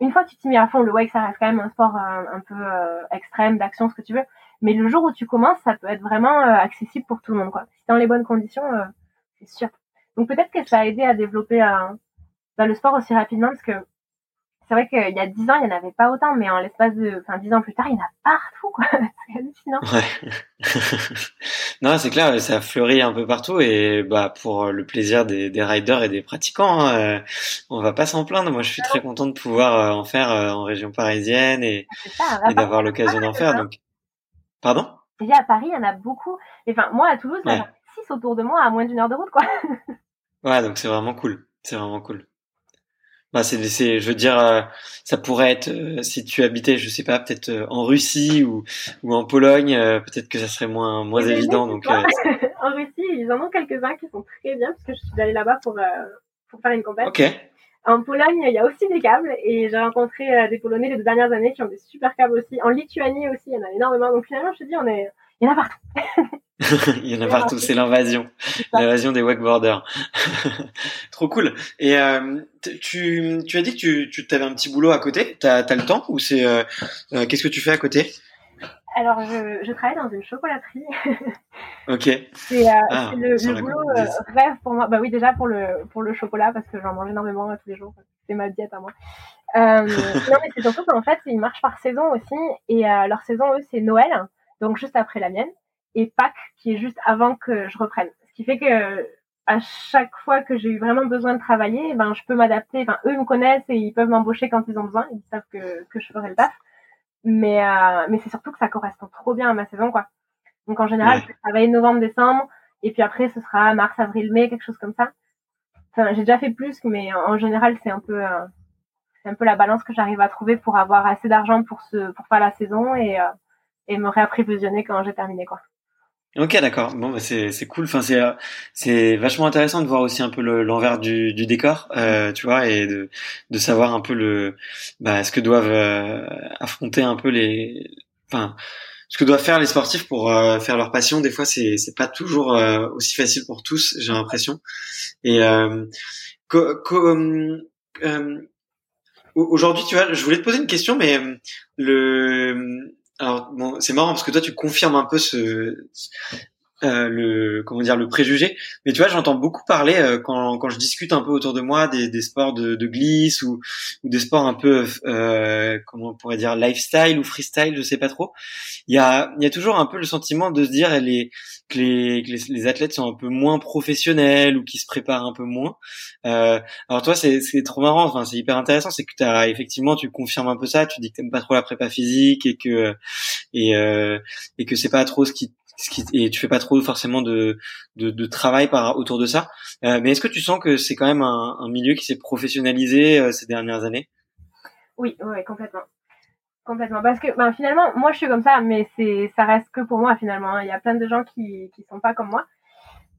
S2: une fois que tu t'y mets à fond, le wake, ça reste quand même un sport un, un peu extrême, d'action, ce que tu veux. Mais le jour où tu commences, ça peut être vraiment euh, accessible pour tout le monde. Quoi. Si dans les bonnes conditions, euh, c'est sûr. Donc peut-être que ça a aidé à développer euh, bah, le sport aussi rapidement parce que c'est vrai qu'il y a dix ans, il n'y en avait pas autant, mais en l'espace de, enfin, dix ans plus tard, il y en a partout, quoi. c'est hallucinant.
S1: Ouais. non, c'est clair, ça fleurit un peu partout et, bah, pour le plaisir des, des riders et des pratiquants, hein, on va pas s'en plaindre. Moi, je suis très content de pouvoir en faire en région parisienne et, et d'avoir l'occasion d'en faire. Donc, Pardon?
S2: J'ai à Paris, il y en a beaucoup. Enfin, moi, à Toulouse, il y en a six autour de moi à moins d'une heure de route, quoi.
S1: ouais, donc c'est vraiment cool. C'est vraiment cool. bah c'est, c'est, je veux dire, euh, ça pourrait être euh, si tu habitais, je sais pas, peut-être euh, en Russie ou, ou en Pologne, peut-être que ça serait moins moins évident. Donc
S2: en Russie, ils en ont quelques-uns qui sont très bien parce que je suis allée là-bas pour pour faire une campagne.
S1: Ok.
S2: En Pologne, il y a aussi des câbles et j'ai rencontré des Polonais les deux dernières années qui ont des super câbles aussi. En Lituanie aussi, il y en a énormément. Donc finalement, je te dis, on est, il y en a partout.
S1: il y en a partout, c'est l'invasion, l'invasion des wakeboarders. Trop cool. Et euh, tu, tu as dit que tu, tu avais un petit boulot à côté. T'as as le temps ou c'est euh, euh, qu'est-ce que tu fais à côté?
S2: Alors je, je travaille dans une chocolaterie.
S1: ok.
S2: C'est euh, ah, le, le boulot rêve pour moi. Bah oui déjà pour le pour le chocolat parce que j'en mange énormément tous les jours. C'est ma diète à moi. non mais c'est surtout qu'en fait ils marchent par saison aussi et leur saison eux c'est Noël donc juste après la mienne et Pâques qui est juste avant que je reprenne. Ce qui fait que à chaque fois que j'ai eu vraiment besoin de travailler, ben je peux m'adapter. Enfin, eux me connaissent et ils peuvent m'embaucher quand ils ont besoin. Ils savent que, que je ferai le taf. Mais euh, mais c'est surtout que ça correspond trop bien à ma saison, quoi. Donc en général, je vais travailler novembre, décembre, et puis après ce sera mars, avril, mai, quelque chose comme ça. Enfin, j'ai déjà fait plus, mais en général c'est un peu euh, c'est un peu la balance que j'arrive à trouver pour avoir assez d'argent pour ce pour faire la saison et euh, et me réapprévisionner quand j'ai terminé, quoi.
S1: Ok, d'accord. Bon, bah c'est c'est cool. Enfin, c'est c'est vachement intéressant de voir aussi un peu l'envers du, du décor, euh, tu vois, et de de savoir un peu le bah, ce que doivent euh, affronter un peu les, enfin, ce que doivent faire les sportifs pour euh, faire leur passion. Des fois, c'est c'est pas toujours euh, aussi facile pour tous, j'ai l'impression. Et aujourd'hui, tu vois, je voulais te poser une question, mais le alors bon, c'est marrant parce que toi tu confirmes un peu ce, euh, le comment dire le préjugé. Mais tu vois j'entends beaucoup parler euh, quand, quand je discute un peu autour de moi des, des sports de, de glisse ou, ou des sports un peu euh, comment on pourrait dire lifestyle ou freestyle je sais pas trop. Il y a il y a toujours un peu le sentiment de se dire les que les, que les, les, athlètes sont un peu moins professionnels ou qui se préparent un peu moins. Euh, alors toi c'est c'est trop marrant enfin c'est hyper intéressant c'est que tu effectivement tu confirmes un peu ça tu dis que t'aimes pas trop la prépa physique et que et euh, et que c'est pas trop ce qui et tu fais pas trop forcément de, de, de travail par autour de ça. Euh, mais est-ce que tu sens que c'est quand même un, un milieu qui s'est professionnalisé euh, ces dernières années?
S2: Oui, oui, complètement. Complètement. Parce que ben, finalement, moi je suis comme ça, mais c'est ça reste que pour moi finalement. Hein. Il y a plein de gens qui qui sont pas comme moi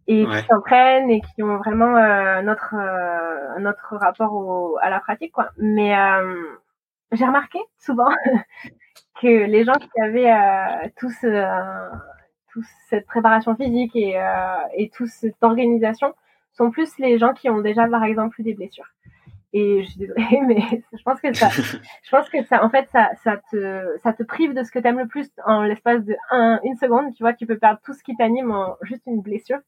S2: et qui s'entraînent et qui ont vraiment euh, notre euh, notre rapport au, à la pratique quoi. Mais j'ai remarqué souvent que les gens qui avaient tous cette préparation physique et, euh, et toute cette organisation sont plus les gens qui ont déjà, par exemple, eu des blessures. Et je suis désolée, mais je pense que ça, je pense que ça, en fait, ça, ça te, ça te prive de ce que t'aimes le plus en l'espace de un, une seconde. Tu vois, tu peux perdre tout ce qui t'anime en juste une blessure.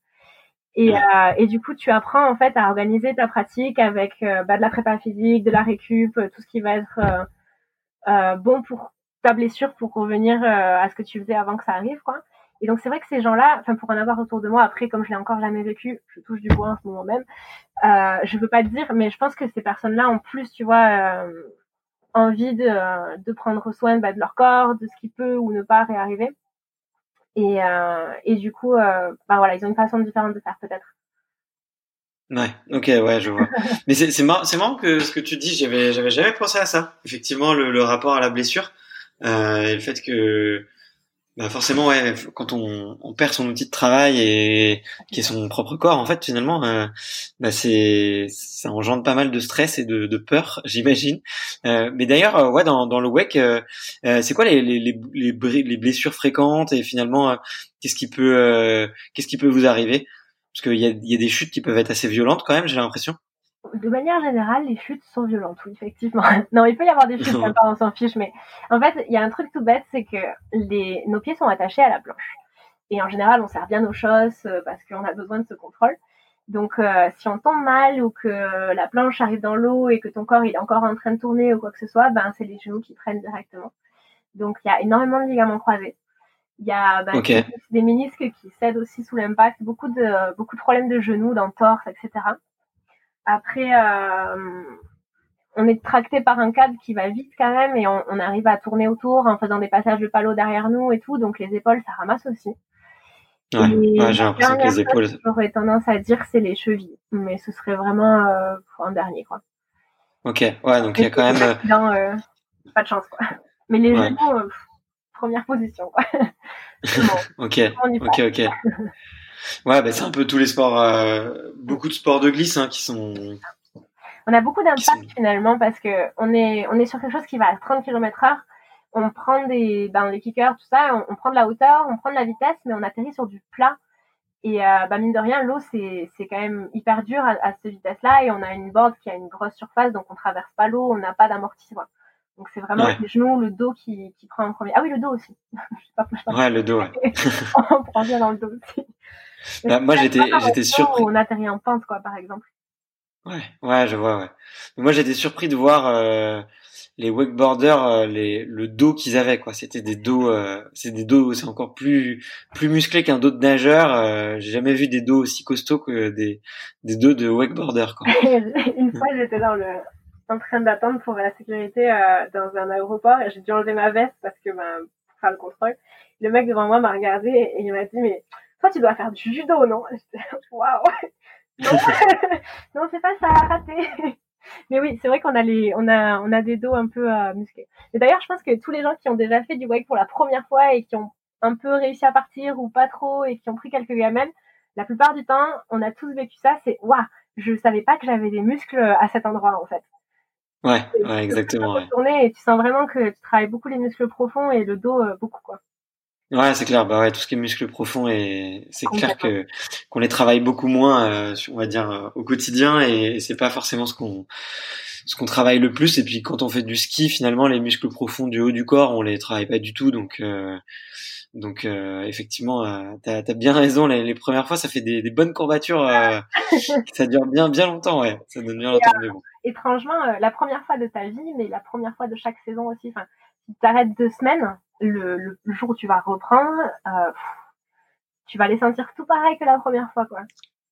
S2: Et, euh, et du coup, tu apprends en fait à organiser ta pratique avec euh, bah, de la prépa physique, de la récup, tout ce qui va être euh bon pour ta blessure pour revenir à ce que tu faisais avant que ça arrive, quoi. Et donc c'est vrai que ces gens-là, enfin pour en avoir autour de moi, après comme je l'ai encore jamais vécu, je touche du bois en ce moment même, euh, je veux pas te dire, mais je pense que ces personnes-là ont plus, tu vois, euh, envie de, de prendre soin bah, de leur corps, de ce qui peut ou ne pas réarriver. Et, euh, et du coup, euh, bah voilà, ils ont une façon différente de faire peut-être.
S1: Ouais, ok, ouais, je vois. Mais c'est c'est marrant, que ce que tu dis, j'avais j'avais jamais pensé à ça. Effectivement, le, le rapport à la blessure euh, et le fait que bah forcément, ouais, quand on, perd son outil de travail et qui est son propre corps, en fait, finalement, euh, bah c'est ça engendre pas mal de stress et de, peur, j'imagine. Euh, mais d'ailleurs, euh, ouais, dans, dans le WEC, euh, c'est quoi les, les, les, les, blessures fréquentes et finalement, qu'est-ce qui peut qu'est-ce qui peut vous arriver? Parce qu'il y a, y a des chutes qui peuvent être assez violentes quand même, j'ai l'impression
S2: de manière générale, les chutes sont violentes, oui, effectivement. non, il peut y avoir des chutes, pas, on s'en fiche, mais en fait, il y a un truc tout bête, c'est que les, nos pieds sont attachés à la planche. Et en général, on sert bien nos choses euh, parce qu'on a besoin de ce contrôle. Donc, euh, si on tombe mal ou que la planche arrive dans l'eau et que ton corps il est encore en train de tourner ou quoi que ce soit, ben c'est les genoux qui prennent directement. Donc, il y a énormément de ligaments croisés. Il y a ben, des ménisques qui cèdent aussi sous l'impact, beaucoup de beaucoup de problèmes de genoux, d'entorse, etc. Après, euh, on est tracté par un cadre qui va vite quand même et on, arrive à tourner autour en faisant des passages de palo derrière nous et tout, donc les épaules, ça ramasse aussi.
S1: Ouais, j'ai l'impression que les épaules.
S2: J'aurais tendance à dire c'est les chevilles, mais ce serait vraiment euh, un dernier quoi.
S1: Ok, ouais, donc il y a quand même.
S2: Accident, euh, pas de chance, quoi. Mais les ouais. euh, première position, quoi.
S1: bon, ok, ok, ok. Ouais, bah, c'est un peu tous les sports, euh, beaucoup de sports de glisse hein, qui sont.
S2: On a beaucoup d'impact sont... finalement parce que on est, on est sur quelque chose qui va à 30 km heure. On prend des, ben, les kickers, tout ça, on, on, prend de la hauteur, on prend de la vitesse, mais on atterrit sur du plat. Et euh, bah, mine de rien, l'eau, c'est, c'est quand même hyper dur à, à cette vitesse-là. Et on a une board qui a une grosse surface, donc on traverse pas l'eau, on n'a pas d'amortissement. Donc c'est vraiment ouais. les genoux, le dos qui, qui prend en premier. Ah oui, le dos aussi. je sais pas, je sais pas
S1: ouais, le dos. Ouais.
S2: on prend bien dans le dos aussi.
S1: Bah, moi, j'étais, j'étais surpris.
S2: On atterrit en pente, quoi, par exemple.
S1: Ouais, ouais, je vois, ouais. Moi, j'étais surpris de voir euh, les wakeboarders, euh, les, le dos qu'ils avaient, quoi. C'était des dos, euh, c'est des dos, c'est encore plus, plus musclé qu'un dos de nageur. Euh, J'ai jamais vu des dos aussi costauds que des, des dos de wakeboarders, quoi.
S2: Une fois, j'étais dans le, en train d'attendre pour la sécurité euh, dans un aéroport et j'ai dû enlever ma veste parce que, ben, pour faire le contrôle. Le mec devant moi m'a regardé et il m'a dit, mais toi, tu dois faire du judo, non Waouh Non, non c'est pas ça, raté. Mais oui, c'est vrai qu'on a les, on a, on a des dos un peu euh, musclés. Et d'ailleurs, je pense que tous les gens qui ont déjà fait du wake pour la première fois et qui ont un peu réussi à partir ou pas trop et qui ont pris quelques gamelles, la plupart du temps, on a tous vécu ça. C'est waouh, je savais pas que j'avais des muscles à cet endroit en fait.
S1: Ouais, ouais exactement.
S2: Tu ouais. et tu sens vraiment que tu travailles beaucoup les muscles profonds et le dos euh, beaucoup quoi.
S1: Ouais, c'est clair. Bah ouais, tout ce qui est muscles profonds et c'est clair que qu'on les travaille beaucoup moins, euh, on va dire euh, au quotidien et, et c'est pas forcément ce qu'on ce qu'on travaille le plus. Et puis quand on fait du ski, finalement, les muscles profonds du haut du corps, on les travaille pas du tout. Donc euh, donc euh, effectivement, euh, t'as as bien raison. Les, les, premières fois, ça fait des, des bonnes courbatures. Ça dure bien bien longtemps, ouais. Ça donne bien longtemps.
S2: Bon. Étrangement, la première fois de ta vie, mais la première fois de chaque saison aussi. Enfin, si t'arrêtes deux semaines le, le, jour où tu vas reprendre, euh, tu vas les sentir tout pareil que la première fois, quoi.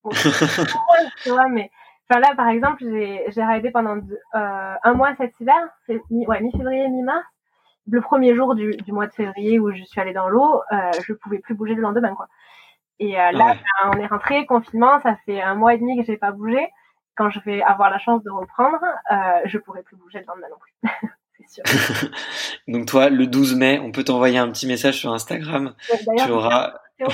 S2: Bon, tu vois, mais enfin là, par exemple, j'ai raidé pendant deux, euh, un mois cet hiver, mi, ouais, mi-février, mi-mars. Le premier jour du, du mois de février où je suis allée dans l'eau, euh, je pouvais plus bouger le lendemain, quoi. Et euh, là, ouais. ben, on est rentré, confinement, ça fait un mois et demi que j'ai pas bougé. Quand je vais avoir la chance de reprendre, euh, je pourrai plus bouger le lendemain non plus.
S1: Donc toi, le 12 mai, on peut t'envoyer un petit message sur Instagram. tu auras.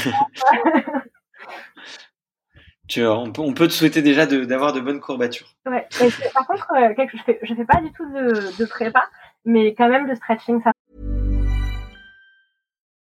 S1: tu on peut, on peut te souhaiter déjà d'avoir de, de, bonnes courbatures.
S2: Ouais. Par contre, euh, quelque, je fais, je fais pas du tout de, de prépa, mais quand même le stretching, ça.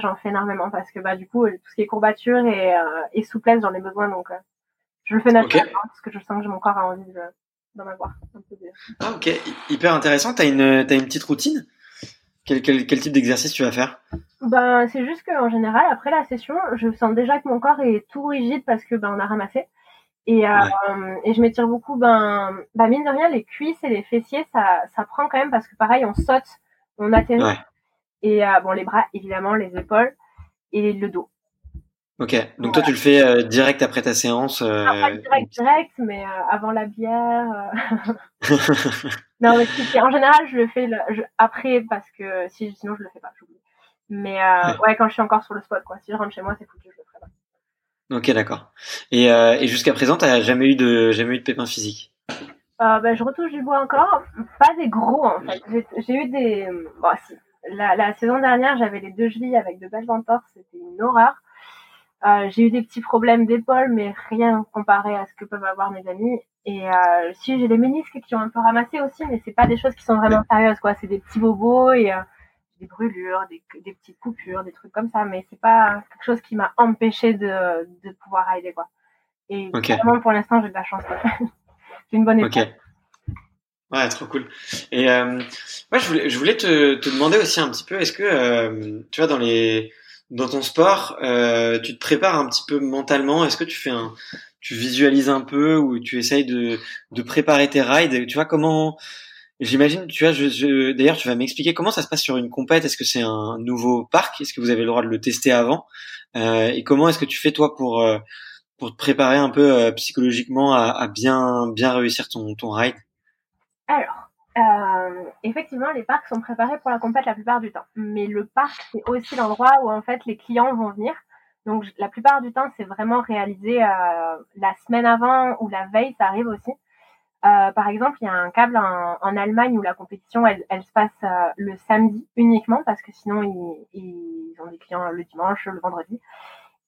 S2: J'en fais énormément parce que bah du coup tout ce qui est courbature et, euh, et souplesse j'en ai besoin donc euh, je le fais naturellement okay. parce que je sens que mon corps a envie d'en avoir. Un peu de...
S1: ah, ok, hyper intéressant. T'as une as une petite routine? Quel, quel, quel type d'exercice tu vas faire?
S2: Ben c'est juste qu'en général après la session je sens déjà que mon corps est tout rigide parce que ben on a ramassé. Et, euh, ouais. et je m'étire beaucoup, ben, ben, mine de rien, les cuisses et les fessiers, ça, ça prend quand même parce que pareil, on saute, on atterrit. Ouais. Et euh, bon, les bras, évidemment, les épaules et le dos.
S1: Ok, donc voilà. toi tu le fais euh, direct après ta séance euh...
S2: non, Pas direct, direct, mais euh, avant la bière. non, mais en général je le fais le, je, après parce que si, sinon je le fais pas, j'oublie. Mais ouais. ouais. quand je suis encore sur le spot, quoi. Si je rentre chez moi, c'est foutu, je le ferai pas.
S1: Ok, d'accord. Et, et jusqu'à présent, t'as jamais eu de jamais eu de pépins physiques?
S2: Ben, je retouche du bois encore, pas des gros en fait. J'ai eu des, bon si, la, la saison dernière, j'avais les deux chevilles avec de belles entorses, c'était une horreur. Euh, j'ai eu des petits problèmes d'épaule, mais rien comparé à ce que peuvent avoir mes amis. Et euh, si j'ai les ménisques qui ont un peu ramassé aussi, mais c'est pas des choses qui sont vraiment sérieuses, quoi. C'est des petits bobos et euh, des brûlures, des, des, petites coupures, des trucs comme ça. Mais c'est pas quelque chose qui m'a empêché de, de pouvoir rider, quoi. Et okay. vraiment, pour l'instant, j'ai de la chance. j'ai une bonne épaule.
S1: Okay. Ouais, trop cool. Et euh, ouais, je voulais, je voulais te, te demander aussi un petit peu, est-ce que euh, tu vois dans les dans ton sport, euh, tu te prépares un petit peu mentalement? Est-ce que tu fais un tu visualises un peu ou tu essayes de, de préparer tes rides? Tu vois comment J'imagine, tu vois, je, je d'ailleurs, tu vas m'expliquer comment ça se passe sur une compète. Est-ce que c'est un nouveau parc? Est-ce que vous avez le droit de le tester avant? Euh, Et comment est-ce que tu fais toi pour euh, pour te préparer un peu euh, psychologiquement à, à, bien bien réussir ton ton ride?
S2: Alors, euh, effectivement, les parcs sont préparés pour la compète la plupart du temps. Mais le parc, c'est aussi l'endroit où en fait les clients vont venir. Donc la plupart du temps, c'est vraiment réalisé euh, la semaine avant ou la veille, ça arrive aussi. Euh, par exemple, il y a un câble en, Allemagne où la compétition, elle, se passe le samedi uniquement parce que sinon ils, ont des clients le dimanche, le vendredi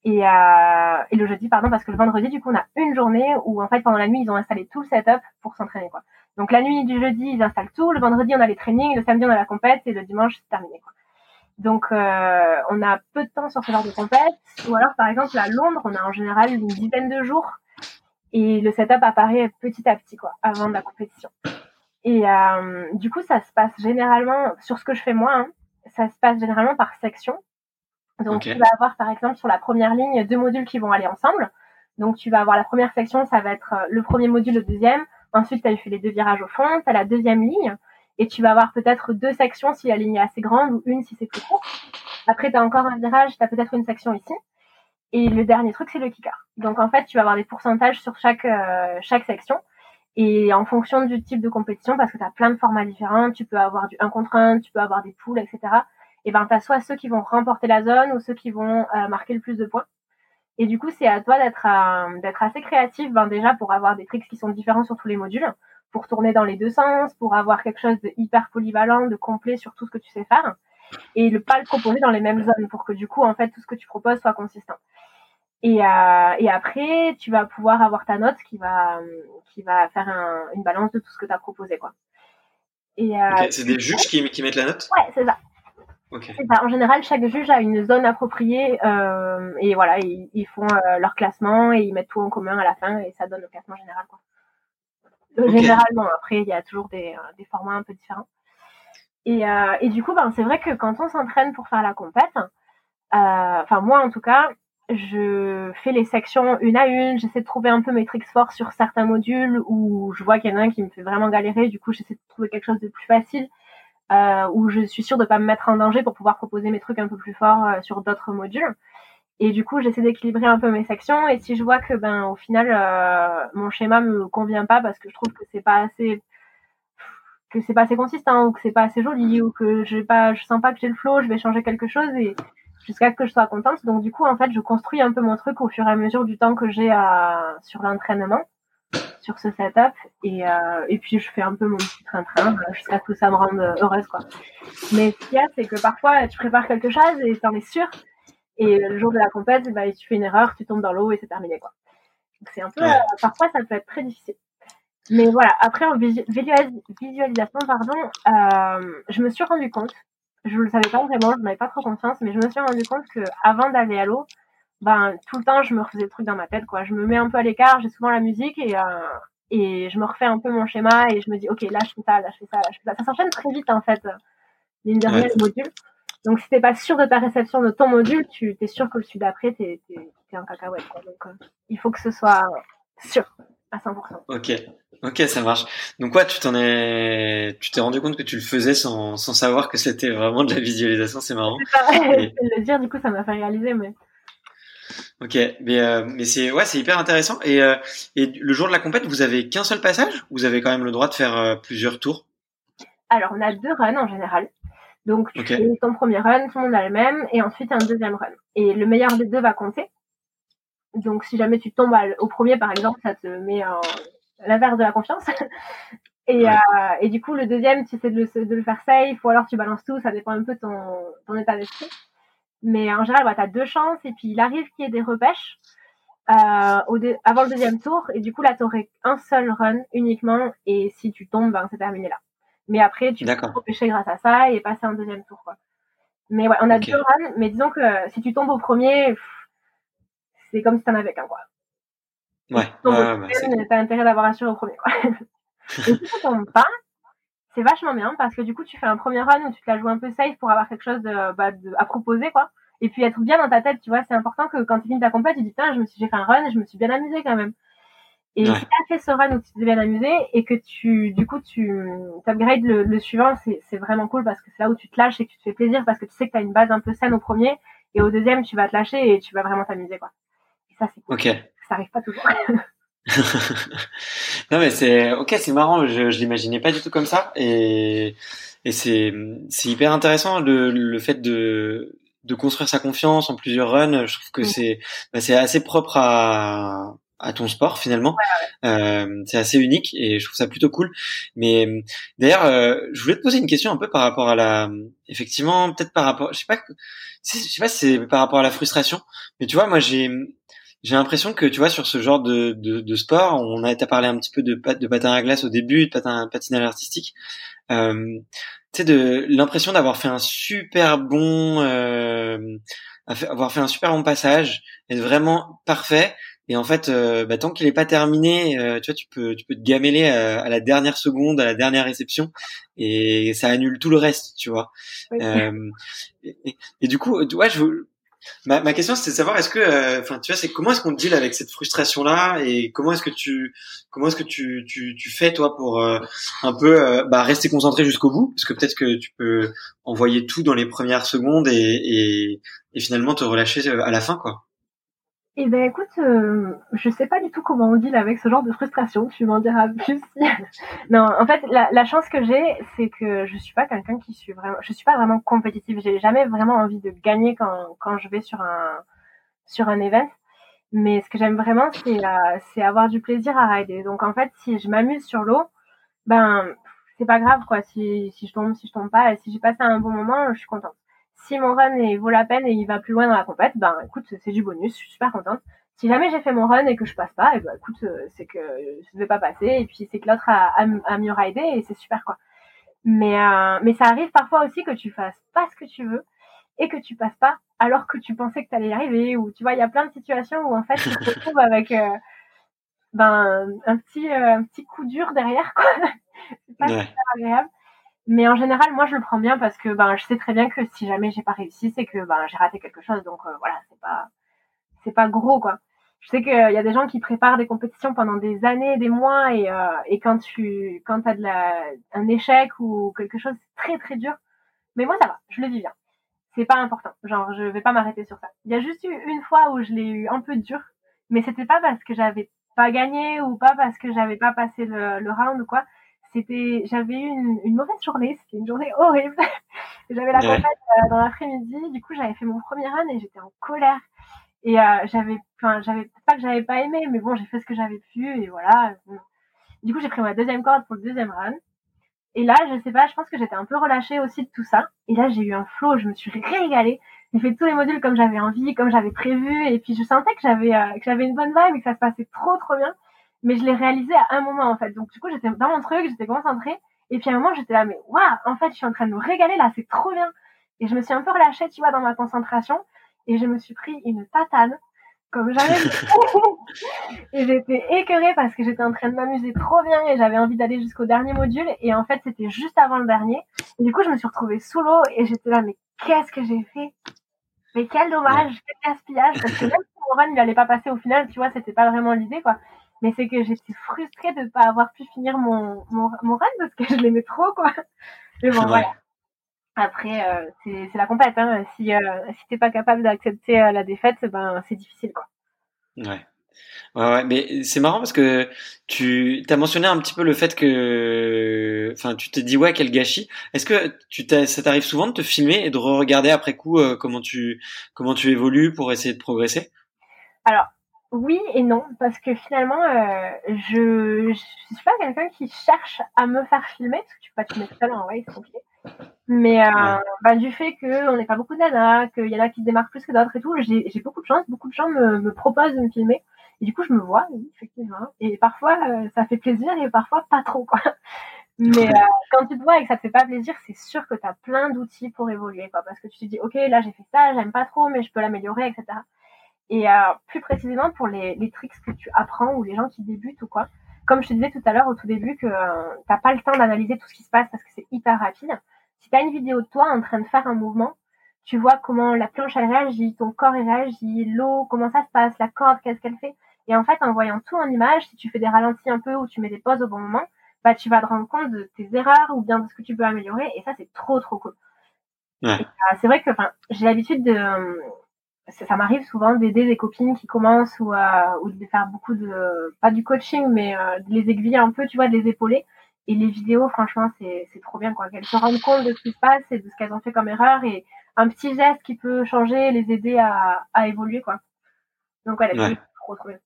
S2: et, le jeudi, pardon, parce que le vendredi, du coup, on a une journée où en fait pendant la nuit, ils ont installé tout le setup pour s'entraîner. Donc la nuit du jeudi, ils installent tout, le vendredi, on a les trainings, le samedi, on a la compète et le dimanche, c'est terminé, quoi. Donc euh, on a peu de temps sur ce genre de compète. Ou alors, par exemple, à Londres, on a en général une dizaine de jours et le setup apparaît petit à petit quoi avant la compétition. Et euh, du coup, ça se passe généralement sur ce que je fais moi, hein, ça se passe généralement par section. Donc okay. tu vas avoir par exemple sur la première ligne deux modules qui vont aller ensemble. Donc tu vas avoir la première section, ça va être euh, le premier module, le deuxième. Ensuite, tu as fait les deux virages au fond, tu as la deuxième ligne et tu vas avoir peut-être deux sections si la ligne est assez grande ou une si c'est plus court. Après, tu as encore un virage, tu as peut-être une section ici. Et le dernier truc, c'est le kicker. Donc en fait, tu vas avoir des pourcentages sur chaque euh, chaque section. Et en fonction du type de compétition, parce que tu as plein de formats différents, tu peux avoir du 1 contre 1, tu peux avoir des poules, etc. Et ben tu as soit ceux qui vont remporter la zone ou ceux qui vont euh, marquer le plus de points. Et du coup, c'est à toi d'être euh, d'être assez créatif, ben déjà pour avoir des tricks qui sont différents sur tous les modules, pour tourner dans les deux sens, pour avoir quelque chose de hyper polyvalent, de complet sur tout ce que tu sais faire, et ne pas le proposer dans les mêmes zones pour que du coup, en fait, tout ce que tu proposes soit consistant. Et, euh, et après, tu vas pouvoir avoir ta note qui va, qui va faire un, une balance de tout ce que tu as proposé. Quoi.
S1: Euh, okay. C'est des juges qui, qui mettent la note?
S2: Ouais, c'est ça.
S1: Okay.
S2: ça. En général, chaque juge a une zone appropriée euh, et voilà, ils, ils font euh, leur classement et ils mettent tout en commun à la fin et ça donne le classement général. Quoi. Okay. Généralement, après, il y a toujours des, euh, des formats un peu différents. Et, euh, et du coup, ben, c'est vrai que quand on s'entraîne pour faire la compète, enfin moi en tout cas, je fais les sections une à une, j'essaie de trouver un peu mes tricks forts sur certains modules où je vois qu'il y en a un qui me fait vraiment galérer, du coup j'essaie de trouver quelque chose de plus facile, euh, où je suis sûre de pas me mettre en danger pour pouvoir proposer mes trucs un peu plus forts euh, sur d'autres modules. Et du coup j'essaie d'équilibrer un peu mes sections et si je vois que ben au final euh, mon schéma me convient pas parce que je trouve que c'est pas assez que c'est pas assez consistant ou que c'est pas assez joli ou que j'ai pas je sens pas que j'ai le flow, je vais changer quelque chose et jusqu'à ce que je sois contente. Donc du coup, en fait, je construis un peu mon truc au fur et à mesure du temps que j'ai à... sur l'entraînement, sur ce setup, et, euh, et puis je fais un peu mon petit train-train jusqu'à ce que ça me rende heureuse, quoi. Mais ce qu'il y a, c'est que parfois, tu prépares quelque chose et t'en es sûr, et le jour de la compète, bah, tu fais une erreur, tu tombes dans l'eau et c'est terminé, quoi. Donc c'est un peu, ouais. euh, parfois, ça peut être très difficile. Mais voilà, après en visualisation, pardon, euh, je me suis rendu compte je le savais pas vraiment, je n'avais pas trop confiance, mais je me suis rendu compte que avant d'aller à l'eau, ben tout le temps je me refaisais le truc dans ma tête quoi. Je me mets un peu à l'écart, j'ai souvent la musique et euh, et je me refais un peu mon schéma et je me dis ok là je fais ça, là je fais ça, là je fais ça. Ça s'enchaîne très vite en fait. Mine de rien ouais. le module. Donc si t'es pas sûr de ta réception de ton module, tu t'es sûr que le celui d'après t'es t'es un cacahuète quoi. Donc euh, il faut que ce soit sûr à 100%.
S1: Ok. Ok, ça marche. Donc quoi, tu t'en es, tu t'es rendu compte que tu le faisais sans, sans savoir que c'était vraiment de la visualisation, c'est marrant.
S2: C'est et... le dire, du coup, ça m'a fait réaliser, mais.
S1: Ok, mais euh, mais c'est ouais, c'est hyper intéressant. Et euh, et le jour de la compète, vous avez qu'un seul passage ou vous avez quand même le droit de faire euh, plusieurs tours?
S2: Alors on a deux runs en général. Donc tu okay. fais ton premier run, tout le monde a le même, et ensuite un deuxième run. Et le meilleur des deux va compter. Donc si jamais tu tombes au premier par exemple, ça te met en l'inverse de la confiance. Et, ouais. euh, et du coup, le deuxième, tu essaies de le, de le, faire safe, ou alors tu balances tout, ça dépend un peu de ton, ton état d'esprit. Mais en général, bah, tu as deux chances, et puis il arrive qu'il y ait des repêches euh, au avant le deuxième tour, et du coup, là, tu aurais un seul run uniquement, et si tu tombes, ben, c'est terminé là. Mais après, tu peux repêcher grâce à ça et passer un deuxième tour. Quoi. Mais ouais, on a okay. deux runs, mais disons que si tu tombes au premier, c'est comme si t'en avais qu'un, quoi.
S1: Ouais. Ouais, ouais
S2: t'as intérêt d'avoir assuré au premier, quoi. Et si ça tombe pas, c'est vachement bien parce que du coup, tu fais un premier run où tu te la joues un peu safe pour avoir quelque chose de, bah, de, à proposer, quoi. Et puis être bien dans ta tête, tu vois, c'est important que quand tu finis ta compète, tu dis, putain, je me suis, j'ai fait un run je me suis bien amusé quand même. Et si tu as fait ce run où tu devais l'amuser et que tu, du coup, tu upgrades le, le suivant, c'est vraiment cool parce que c'est là où tu te lâches et que tu te fais plaisir parce que tu sais que tu as une base un peu saine au premier et au deuxième, tu vas te lâcher et tu vas vraiment t'amuser, quoi. Et ça, c'est cool.
S1: Ok.
S2: Ça arrive pas toujours.
S1: non mais c'est ok, c'est marrant. Je, je l'imaginais pas du tout comme ça et et c'est c'est hyper intéressant le le fait de de construire sa confiance en plusieurs runs. Je trouve que c'est bah, c'est assez propre à à ton sport finalement. Euh, c'est assez unique et je trouve ça plutôt cool. Mais d'ailleurs, euh, je voulais te poser une question un peu par rapport à la, effectivement, peut-être par rapport, je sais pas, je sais pas si c'est par rapport à la frustration, mais tu vois, moi j'ai j'ai l'impression que tu vois sur ce genre de, de, de sport, on a été parlé un petit peu de, de patin à glace au début, de patin patinage artistique. Euh, tu sais, de l'impression d'avoir fait un super bon, euh, avoir fait un super bon passage, être vraiment parfait, et en fait, euh, bah, tant qu'il n'est pas terminé, euh, tu vois, tu peux, tu peux te gameler à, la dernière seconde, à la dernière réception, et ça annule tout le reste, tu vois. Euh, et, et, du coup, tu vois, je, ma, ma question c'était de savoir est-ce que, euh, enfin, tu vois, c'est comment est-ce qu'on deal avec cette frustration-là, et comment est-ce que tu, comment est-ce que tu, tu, tu fais toi pour un peu, bah, rester concentré jusqu'au bout, parce que peut-être que tu peux envoyer tout dans les premières secondes et, et, et finalement te relâcher à la fin, quoi.
S2: Eh ben écoute, euh, je sais pas du tout comment on deal avec ce genre de frustration. Tu m'en diras plus. non, en fait, la, chance que j'ai, c'est que je suis pas quelqu'un qui suis vraiment, je suis pas vraiment compétitive. J'ai jamais vraiment envie de gagner quand quand je vais sur un sur un event. Mais ce que j'aime vraiment, c'est c'est avoir du plaisir à rider. Donc en fait, si je m'amuse sur l'eau, ben c'est pas grave quoi. Si si je tombe, si je tombe pas, si j'ai passé un bon moment, je suis contente si mon run vaut la peine et il va plus loin dans la compète, ben écoute, c'est du bonus, je suis super contente. Si jamais j'ai fait mon run et que je passe pas, et eh ben écoute, euh, c'est que je ne vais pas passer et puis c'est que l'autre a, a, mieux ridé et c'est super quoi. Mais euh, mais ça arrive parfois aussi que tu fasses pas ce que tu veux et que tu passes pas alors que tu pensais que tu allais y arriver ou tu vois, il y a plein de situations où en fait tu te retrouves avec euh, ben un petit un petit coup dur derrière quoi. c'est pas super agréable. Mais en général, moi, je le prends bien parce que ben, je sais très bien que si jamais j'ai pas réussi, c'est que ben, j'ai raté quelque chose. Donc euh, voilà, c'est pas, c'est pas gros quoi. Je sais qu'il y a des gens qui préparent des compétitions pendant des années, des mois, et, euh, et quand tu, quand t'as de la, un échec ou quelque chose très très dur, mais moi ça va, je le vis bien. C'est pas important. Genre, je vais pas m'arrêter sur ça. Il y a juste eu une fois où je l'ai eu un peu dur, mais c'était pas parce que j'avais pas gagné ou pas parce que j'avais pas passé le, le round ou quoi c'était, j'avais eu une, une, mauvaise journée, c'était une journée horrible. j'avais la campagne euh, dans l'après-midi, du coup j'avais fait mon premier run et j'étais en colère. Et euh, j'avais, enfin j'avais pas que j'avais pas aimé, mais bon j'ai fait ce que j'avais pu et voilà. Du coup j'ai pris ma deuxième corde pour le deuxième run. Et là je sais pas, je pense que j'étais un peu relâchée aussi de tout ça. Et là j'ai eu un flow, je me suis régalée. J'ai fait tous les modules comme j'avais envie, comme j'avais prévu, et puis je sentais que j'avais euh, que j'avais une bonne vibe et que ça se passait trop trop bien mais je l'ai réalisé à un moment en fait. Donc du coup, j'étais dans mon truc, j'étais concentrée, et puis à un moment, j'étais là, mais waouh, en fait, je suis en train de me régaler là, c'est trop bien. Et je me suis un peu relâchée, tu vois, dans ma concentration, et je me suis pris une tatane comme jamais. et j'étais écœurée parce que j'étais en train de m'amuser trop bien et j'avais envie d'aller jusqu'au dernier module. Et en fait, c'était juste avant le dernier. Et du coup, je me suis retrouvée sous l'eau et j'étais là, mais qu'est-ce que j'ai fait? Mais quel dommage, quel gaspillage. Parce que même si mon run, il allait pas passer au final, tu vois, c'était pas vraiment l'idée, quoi mais c'est que j'étais frustrée de ne pas avoir pu finir mon, mon, mon run parce que je l'aimais trop, quoi. Mais bon, voilà. Après, euh, c'est la compète. Hein. Si, euh, si t'es pas capable d'accepter euh, la défaite, ben c'est difficile, quoi.
S1: Ouais. Ouais, ouais, mais c'est marrant parce que tu as mentionné un petit peu le fait que, enfin, tu t'es dit ouais quel gâchis. Est-ce que tu ça t'arrive souvent de te filmer et de re-regarder après coup euh, comment tu comment tu évolues pour essayer de progresser?
S2: Alors oui et non, parce que finalement, euh, je ne suis pas quelqu'un qui cherche à me faire filmer, parce que tu peux pas filmer tout seul, en vrai, c'est compliqué. Mais euh, bah, du fait qu'on n'est pas beaucoup de nanas, qu'il y en a qui se démarquent plus que d'autres et tout, j'ai beaucoup de chance, beaucoup de gens me, me, proposent de me filmer. Et du coup, je me vois, oui, effectivement. Et parfois, euh, ça fait plaisir et parfois pas trop, quoi. Mais euh, quand tu te vois et que ça te fait pas plaisir, c'est sûr que tu as plein d'outils pour évoluer, quoi. Parce que tu te dis, ok, là j'ai fait ça, j'aime pas trop, mais je peux l'améliorer, etc. Et euh, plus précisément pour les, les tricks que tu apprends ou les gens qui débutent ou quoi. Comme je te disais tout à l'heure au tout début que euh, t'as pas le temps d'analyser tout ce qui se passe parce que c'est hyper rapide. Si tu as une vidéo de toi en train de faire un mouvement, tu vois comment la planche elle réagit, ton corps il réagit, l'eau, comment ça se passe, la corde, qu'est-ce qu'elle fait. Et en fait, en voyant tout en image, si tu fais des ralentis un peu ou tu mets des pauses au bon moment, bah, tu vas te rendre compte de tes erreurs ou bien de ce que tu peux améliorer. Et ça, c'est trop, trop cool.
S1: Ouais.
S2: Euh, c'est vrai que, j'ai l'habitude de, ça, ça m'arrive souvent d'aider des copines qui commencent ou, euh, ou de faire beaucoup de, pas du coaching, mais euh, de les aiguiller un peu, tu vois, de les épauler. Et les vidéos, franchement, c'est c'est trop bien, quoi. Qu'elles se rendent compte de ce qui se passe et de ce qu'elles ont fait comme erreur et un petit geste qui peut changer, les aider à, à évoluer, quoi. Donc, ouais, la
S1: Ouais.
S2: c'est trop, trop bien.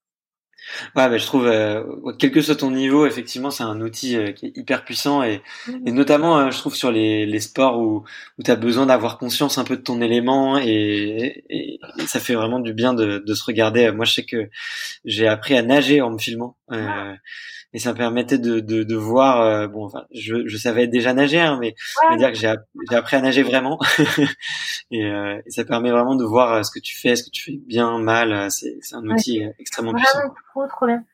S1: Ouais, bah, je trouve, euh, quel que soit ton niveau, effectivement, c'est un outil euh, qui est hyper puissant et, et notamment, euh, je trouve, sur les, les sports où, où tu as besoin d'avoir conscience un peu de ton élément et, et, et ça fait vraiment du bien de, de se regarder. Moi, je sais que j'ai appris à nager en me filmant. Et ça me permettait de, de, de voir, euh, bon, enfin, je, je savais déjà nager, hein, mais dire que j'ai j'ai appris à nager vraiment. et, euh, et ça permet vraiment de voir euh, ce que tu fais, ce que tu fais bien, mal. C'est c'est un
S2: Ouais,
S1: outil euh, extrêmement puissant.
S2: Vraiment trop, trop bien.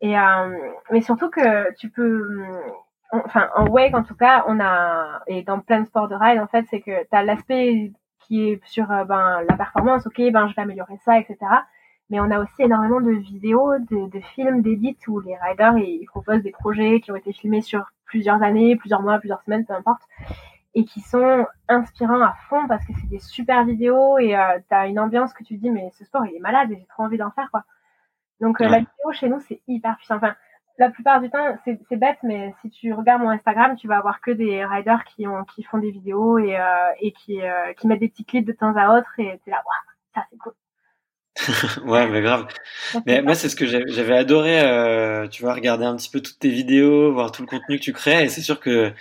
S2: Et, euh, mais surtout que tu peux, on- enfin, en wake, en tout cas, on a, et dans plein de sports de ride, en fait, c'est que tu as l'aspect qui est sur, ben, la performance, ok, ben, je vais améliorer ça, etc. Mais on a aussi énormément de vidéos, de, de films, d'édits où les riders, ils proposent des projets qui ont été filmés sur plusieurs années, plusieurs mois, plusieurs semaines, peu importe, et qui sont inspirants à fond parce que c'est des super vidéos et euh, t'as une ambiance que tu te dis, mais ce sport, il est malade et j'ai trop envie d'en faire, quoi. Donc euh,
S1: Ouais.
S2: la vidéo chez nous c'est hyper puissant. Enfin, la plupart du temps c'est c'est bête, mais si tu regardes mon Instagram, tu vas avoir que des riders qui ont qui font des vidéos et euh, et qui euh, qui mettent des petits clips de temps à autre et t'es là waouh ça c'est cool.
S1: Ouais, mais grave. Mais moi, c'est ce que j'avais adoré, euh, tu vois, regarder un petit peu toutes tes vidéos, voir tout le contenu que tu crées. Et c'est sûr que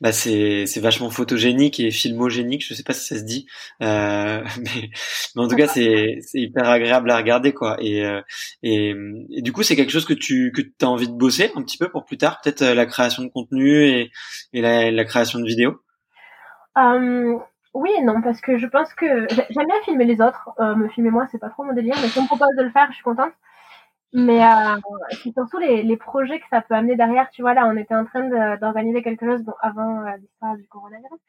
S1: bah, c'est vachement photogénique et filmogénique. Je sais pas si ça se dit, euh, mais, mais en tout cas, c'est hyper agréable à regarder, quoi. Et euh, et, et du coup, c'est quelque chose que tu que as envie de bosser un petit peu pour plus tard, peut-être euh, la création de contenu et et la, la création de vidéos?
S2: Oui non parce que je pense que j'ai- j'aime bien filmer les autres. Euh, me filmer moi c'est pas trop mon délire, mais si on me propose de le faire, je suis contente. Mais euh, c'est surtout les, les projets que ça peut amener derrière. Tu vois, là, on était en train d'organiser quelque chose bon, avant euh, l'histoire du coronavirus,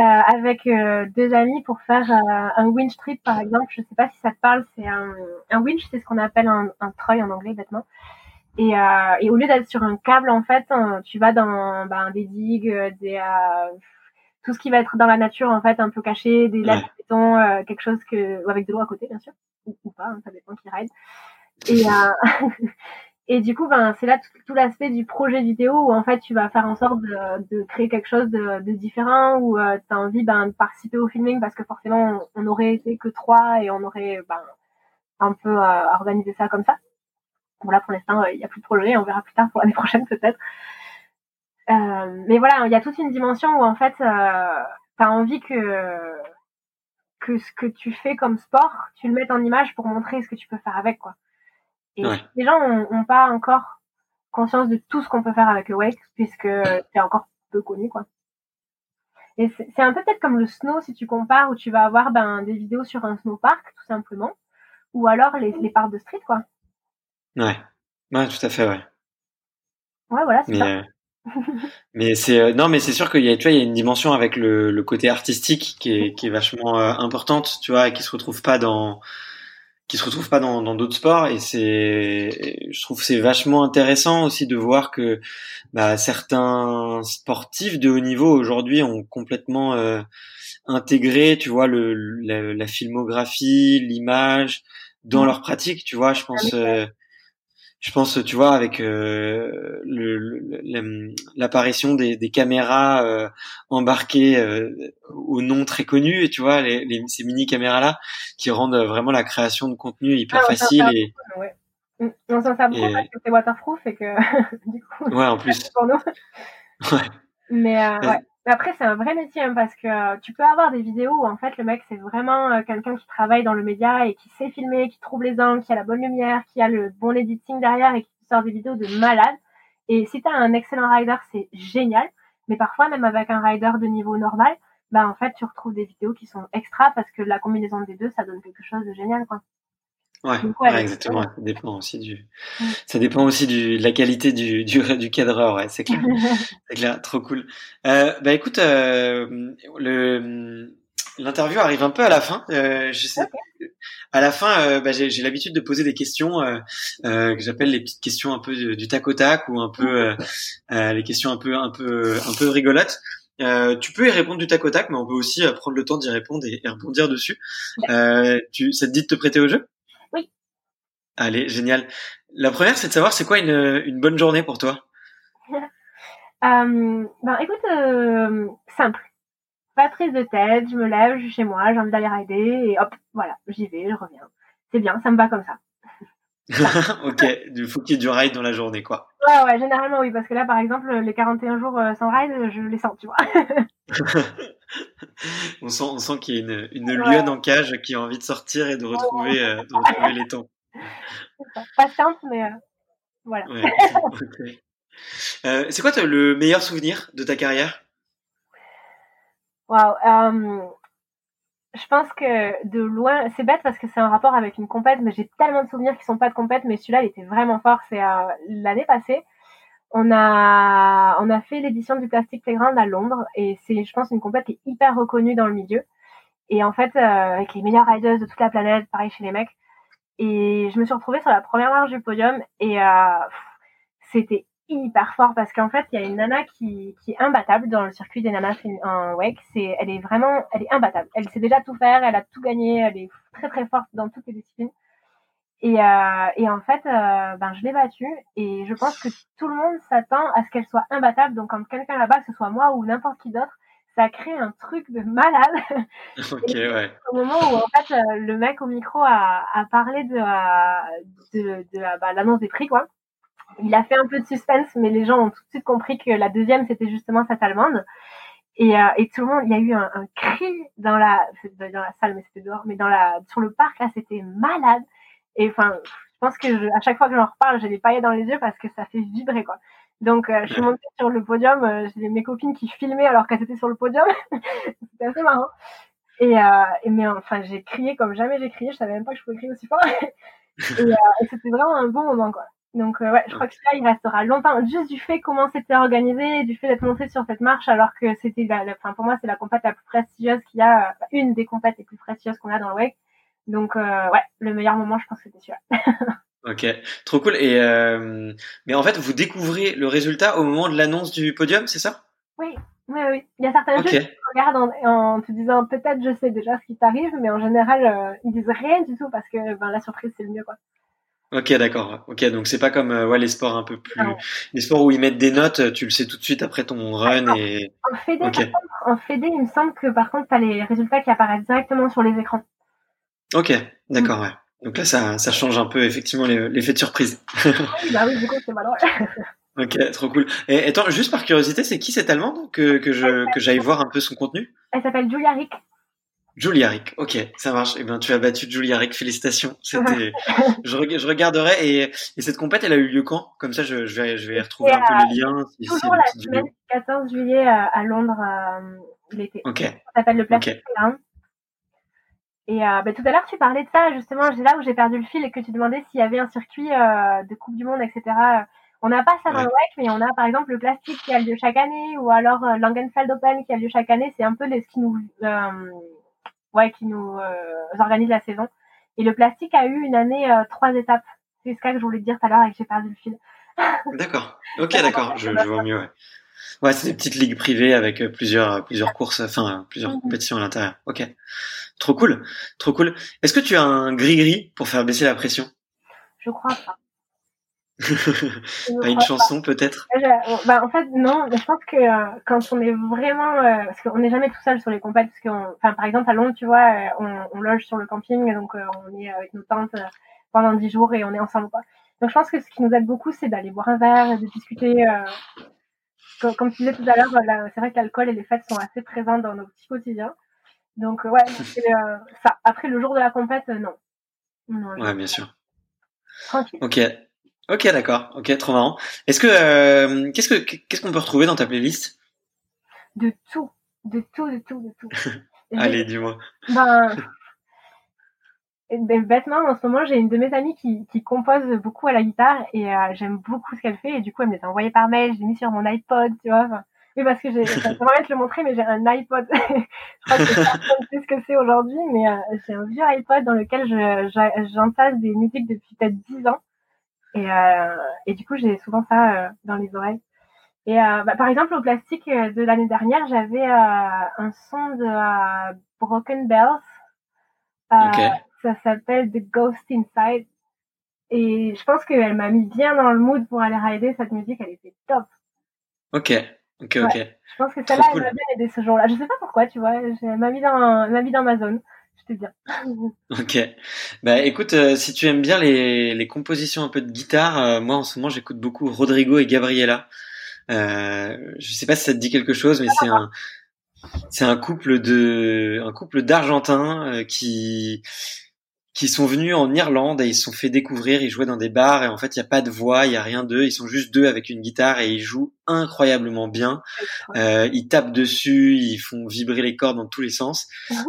S2: euh, avec euh, deux amis pour faire euh, un winch trip, par exemple. Je sais pas si ça te parle. C'est un, un winch, c'est ce qu'on appelle un, un treuil en anglais, bêtement. Et, et au lieu d'être sur un câble, en fait, tu vas dans ben, des digues, des tout ce qui va être dans la nature, en fait, un peu caché, des lacs
S1: Ouais.
S2: de béton, euh, quelque chose que avec de l'eau à côté, bien sûr, ou, ou pas, hein, ça dépend qui ride. Et, euh, et du coup, ben, c'est là tout, tout l'aspect du projet vidéo où en fait tu vas faire en sorte de, de créer quelque chose de, de différent où tu as envie ben, de participer au filming parce que forcément on, on aurait été que trois et on aurait ben, un peu euh, organisé ça comme ça. Bon là pour l'instant il n'y a plus de projet, on verra plus tard pour l'année prochaine peut-être. Euh, mais voilà, il y a toute une dimension où en fait euh, tu as envie que que ce que tu fais comme sport, tu le mettes en image pour montrer ce que tu peux faire avec quoi. Et
S1: Ouais.
S2: les gens ont, ont pas encore conscience de tout ce qu'on peut faire avec le wake puisque c'est encore peu connu quoi. Et c'est un peu peut-être comme le snow si tu compares où tu vas avoir ben, des vidéos sur un snowpark tout simplement ou alors les, les parcs de street quoi.
S1: Ouais, ouais, tout à fait, ouais.
S2: Ouais voilà c'est ça.
S1: euh, mais c'est euh, non mais c'est sûr qu'il y a tu vois il y a une dimension avec le, le côté artistique qui est qui est vachement euh, importante tu vois et qui se retrouve pas dans qui se retrouve pas dans dans d'autres sports. Et c'est je trouve c'est vachement intéressant aussi de voir que bah, certains sportifs de haut niveau aujourd'hui ont complètement euh, intégré tu vois le la, la filmographie l'image dans
S2: Mhm.
S1: leur pratique tu vois. Je pense euh, je pense, tu vois, avec euh, le- le- le- l'apparition des, des caméras euh, embarquées euh, au nom très connu, et tu vois, les, les- ces mini caméras là qui rendent vraiment la création de contenu hyper
S2: Ah, s'en
S1: facile et
S2: ouais. Mm. On s'en sert beaucoup
S1: Et-
S2: parce que c'est waterproof et que du coup
S1: ouais, en plus,
S2: pour nous.
S1: ouais,
S2: Mais euh,
S1: Ouais.
S2: Après, c'est un vrai métier hein, parce que euh, tu peux avoir des vidéos où en fait le mec c'est vraiment euh, quelqu'un qui travaille dans le média et qui sait filmer, qui trouve les angles, qui a la bonne lumière, qui a le bon editing derrière et qui sort des vidéos de malade. Et si t'as un excellent rider, c'est génial. Mais parfois, même avec un rider de niveau normal, bah en fait tu retrouves des vidéos qui sont extra parce que la combinaison des deux, ça donne quelque chose de génial quoi.
S1: Ouais,
S2: Donc, ouais,
S1: ouais, exactement. Ça dépend aussi du, ça dépend aussi du, de la qualité du, du, du cadreur, ouais, c'est clair. C'est clair, trop cool. Euh, bah écoute, euh, le, l'interview arrive un peu à la fin. Euh, je sais, à la fin, euh, bah, j'ai l'habitude de poser des questions euh, euh, que j'appelle les petites questions un peu du, du tac au tac ou un peu euh, les questions un peu un peu un peu rigolotes. tu peux y répondre du tac au tac, mais on peut aussi prendre le temps d'y répondre et, et, rebondir dessus. tu, ça te dit de te prêter au jeu? Allez, génial. La première, c'est de savoir c'est quoi une, une bonne journée pour toi?
S2: ben écoute, simple pas prise de tête, je me lève, je suis chez moi, j'ai envie d'aller rider et hop, voilà, j'y vais, je reviens. C'est bien, ça me va comme ça.
S1: ok, il faut qu'il y ait du ride dans la journée, quoi.
S2: Ouais, ouais, généralement oui, parce que là, par exemple, les 41 jours euh, sans ride, je les sens, tu vois.
S1: on sent, on sent qu'il y a une, une lionne en cage qui a envie de sortir et de retrouver, euh, de retrouver les temps.
S2: Pas simple, mais euh, voilà.
S1: c'est quoi le meilleur souvenir de ta carrière?
S2: Waouh. Euh, je pense que de loin, c'est bête parce que c'est un rapport avec une compète, mais j'ai tellement de souvenirs qui sont pas de compète, mais celui-là, il était vraiment fort. C'est euh, l'année passée, on a on a fait l'édition du Plastic Playground à Londres et c'est, je pense, une compète qui est hyper reconnue dans le milieu. Et en fait, euh, avec les meilleurs riders de toute la planète, pareil chez les mecs. Et je me suis retrouvée sur la première marche du podium et euh, c'était hyper fort parce qu'en fait, il y a une nana qui, qui est imbattable dans le circuit des nanas en WEC. C'est, elle est vraiment, elle est imbattable. Elle sait déjà tout faire, elle a tout gagné, elle est très très forte dans toutes les disciplines. Et, euh, et en fait, euh, ben je l'ai battue et je pense que tout le monde s'attend à ce qu'elle soit imbattable. Donc quand quelqu'un là-bas, que ce soit moi ou n'importe qui d'autre, ça crée un truc de malade.
S1: Ok, ouais.
S2: Au moment où en fait euh, le mec au micro a, a parlé de, euh, de, de, bah, l'annonce des prix quoi il a fait un peu de suspense, mais les gens ont tout de suite compris que la deuxième, c'était justement cette allemande. Et, euh, et tout le monde, il y a eu un, un cri dans la, dans la salle, mais c'était dehors, mais dans la, sur le parc, là, c'était malade. Et enfin, je pense que je, à chaque fois que j'en reparle, j'ai des paillettes dans les yeux parce que ça fait vibrer, quoi. Donc, euh, je suis montée sur le podium, euh, j'ai mes copines qui filmaient alors qu'elles étaient sur le podium. c'était assez marrant. Et, euh, et mais enfin, j'ai crié comme jamais j'ai crié. Je savais même pas que je pouvais crier aussi fort. et, euh, et c'était vraiment un bon moment, quoi. Donc euh, ouais, je crois que ça, il restera longtemps. Juste du fait comment c'était organisé, du fait d'être monté sur cette marche, alors que c'était, la, enfin pour moi, c'est la compète la plus prestigieuse qu'il y a, euh, une des compètes les plus prestigieuses qu'on a dans le WEC. Donc euh, ouais, le meilleur moment, je pense que c'était celui-là.
S1: ok, trop cool. Et euh, mais en fait, vous découvrez le résultat au moment de l'annonce du podium, c'est ça?
S2: Oui, oui, oui. Il y a certains okay. qui regardent en, en, te disant peut-être je sais déjà ce qui t'arrive, mais en général, euh, ils disent rien du tout parce que ben, la surprise c'est le mieux quoi.
S1: Ok, d'accord. Ok, donc c'est pas comme euh, ouais, les sports un peu plus, les sports où ils mettent des notes, tu le sais tout de suite après ton run et.
S2: En Fédé, okay. en Fédé, il me semble que par contre, t'as les résultats qui apparaissent directement sur les écrans.
S1: Ok, d'accord, ouais. Donc là, ça, ça change un peu effectivement l'effet de surprise.
S2: oui, bah oui, du coup, c'est malheureux.
S1: ok, trop cool. Et attends, juste par curiosité, c'est qui cette Allemande que que je que j'aille voir un peu son contenu?
S2: Elle s'appelle Julia Rick.
S1: Julia Rick, ok, ça marche. Eh ben, tu as battu Julia Rick, félicitations. C'était, je, je, regarderai et, et, cette compète, elle a eu lieu quand? Comme ça, je, je, vais, je vais retrouver un peu les liens.
S2: Si, toujours la semaine du 14 juillet à, à Londres euh, l'été.
S1: Ok.
S2: Ça s'appelle le okay. Et euh, bah, tout à l'heure, tu parlais de ça, justement, c'est là où j'ai perdu le fil et que tu demandais s'il y avait un circuit euh, de Coupe du Monde, etc. On n'a pas ça dans ouais. le WEC, mais on a par exemple le plastique qui a lieu chaque année ou alors euh, Langenfeld Open qui a lieu chaque année. C'est un peu les, ce qui nous ouais, qui nous euh, organise la saison. Et le plastique a eu une année euh, trois étapes. C'est ce que je voulais te dire tout à l'heure et que j'ai perdu le fil.
S1: d'accord. Ok, d'accord. Je, je, vois mieux. Ouais, ouais c'est des petites ligues privées avec euh, plusieurs plusieurs courses, enfin plusieurs compétitions à l'intérieur. Ok. Trop cool. Trop cool. Est-ce que tu as un gris-gris pour faire baisser la pression?
S2: Je crois pas.
S1: pas une chanson peut-être?
S2: Bah, En fait, non. Je pense que euh, quand on est vraiment... Euh, parce qu'on n'est jamais tout seul sur les compètes. Parce qu'on, enfin, par exemple, à Londres, tu vois, euh, on, on, loge sur le camping. Donc, euh, on est avec nos tentes pendant dix jours et on est ensemble. Quoi. Donc, je pense que ce qui nous aide beaucoup, c'est d'aller boire un verre, de discuter. Comme, comme, tu disais tout à l'heure, c'est vrai que l'alcool et les fêtes sont assez présents dans nos petits quotidiens. Donc, ouais, c'est ça. Après, le jour de la compète, non.
S1: non
S2: ouais,
S1: bien sûr.
S2: Tranquille.
S1: Ok. Ok, d'accord. Ok, trop marrant. Est-ce que euh, qu'est-ce que qu'est-ce qu'on peut retrouver dans ta playlist?
S2: De tout, de tout, de tout, de tout.
S1: Allez, dis-moi.
S2: Ben, ben, bêtement, en ce moment, j'ai une de mes amies qui, qui compose beaucoup à la guitare et euh, j'aime beaucoup ce qu'elle fait et du coup, elle me les a envoyées par mail, je l'ai mis sur mon iPod, tu vois. Oui, parce que j'ai, j'aimerais te le montrer, mais j'ai un iPod. je crois que personne ne sait ce que c'est aujourd'hui, mais euh, j'ai un vieux iPod dans lequel je, j'entasse des musiques depuis peut-être 10 ans. Et, euh, et du coup, j'ai souvent ça euh, dans les oreilles. Et euh, bah, par exemple, au plastique euh, de l'année dernière, j'avais un son de Broken Bells.
S1: Okay.
S2: Ça s'appelle The Ghost Inside. Et je pense qu'elle m'a mis bien dans le mood pour aller rider cette musique. Elle était top.
S1: Ok, ok, ok.
S2: Je pense que celle-là, elle m'a bien aidé ce jour-là. Je sais pas pourquoi, tu vois. Elle m'a mis dans, m'a mis dans ma zone. Je te dis.
S1: Ok. Bah écoute, euh, si tu aimes bien les, les compositions un peu de guitare, euh, moi en ce moment j'écoute beaucoup Rodrigo et Gabriela. Euh, je sais pas si ça te dit quelque chose, mais c'est un c'est un couple de un couple d'Argentins euh, qui qui sont venus en Irlande et ils se sont fait découvrir, ils jouaient dans des bars et en fait il y a pas de voix, il y a rien d'eux, ils sont juste deux avec une guitare et ils jouent incroyablement bien. Euh, ils tapent dessus, ils font vibrer les cordes dans tous les sens.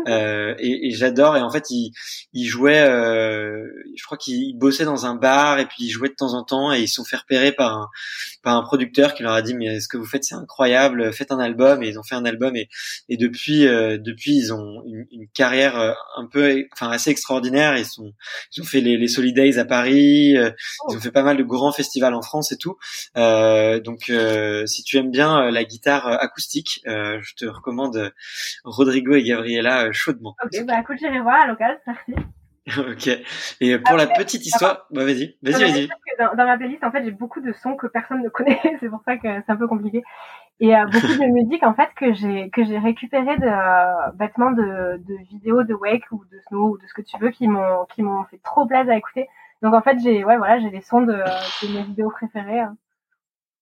S1: Euh, et, et j'adore. Et en fait ils, ils jouaient, euh, je crois qu'ils bossaient dans un bar et puis ils jouaient de temps en temps et ils se sont fait repérer par un par un producteur qui leur a dit mais ce que vous faites c'est incroyable, faites un album. Et ils ont fait un album et, et depuis euh, depuis ils ont une, une carrière euh, un peu enfin assez extraordinaire ils sont ils ont fait les, les Solid Days à Paris euh, ils ont fait pas mal de grands festivals en France et tout euh, donc euh, si tu aimes bien la guitare acoustique je te recommande Rodrigo et Gabriela chaudement
S2: ok bah écoute j'irai voir à l'occasion merci
S1: ok. Et pour la petite histoire, bah vas-y, vas-y, vas-y.
S2: Dans, dans, ma playlist, en fait, j'ai beaucoup de sons que personne ne connaît. c'est pour ça que c'est un peu compliqué. Et euh, beaucoup de musique, en fait, que j'ai que j'ai récupéré de euh, bêtement de, de vidéos de Wake ou de Snow ou de ce que tu veux qui m'ont qui m'ont fait trop plaisir à écouter. Donc en fait, j'ai ouais voilà, j'ai les sons de, de mes vidéos préférées hein,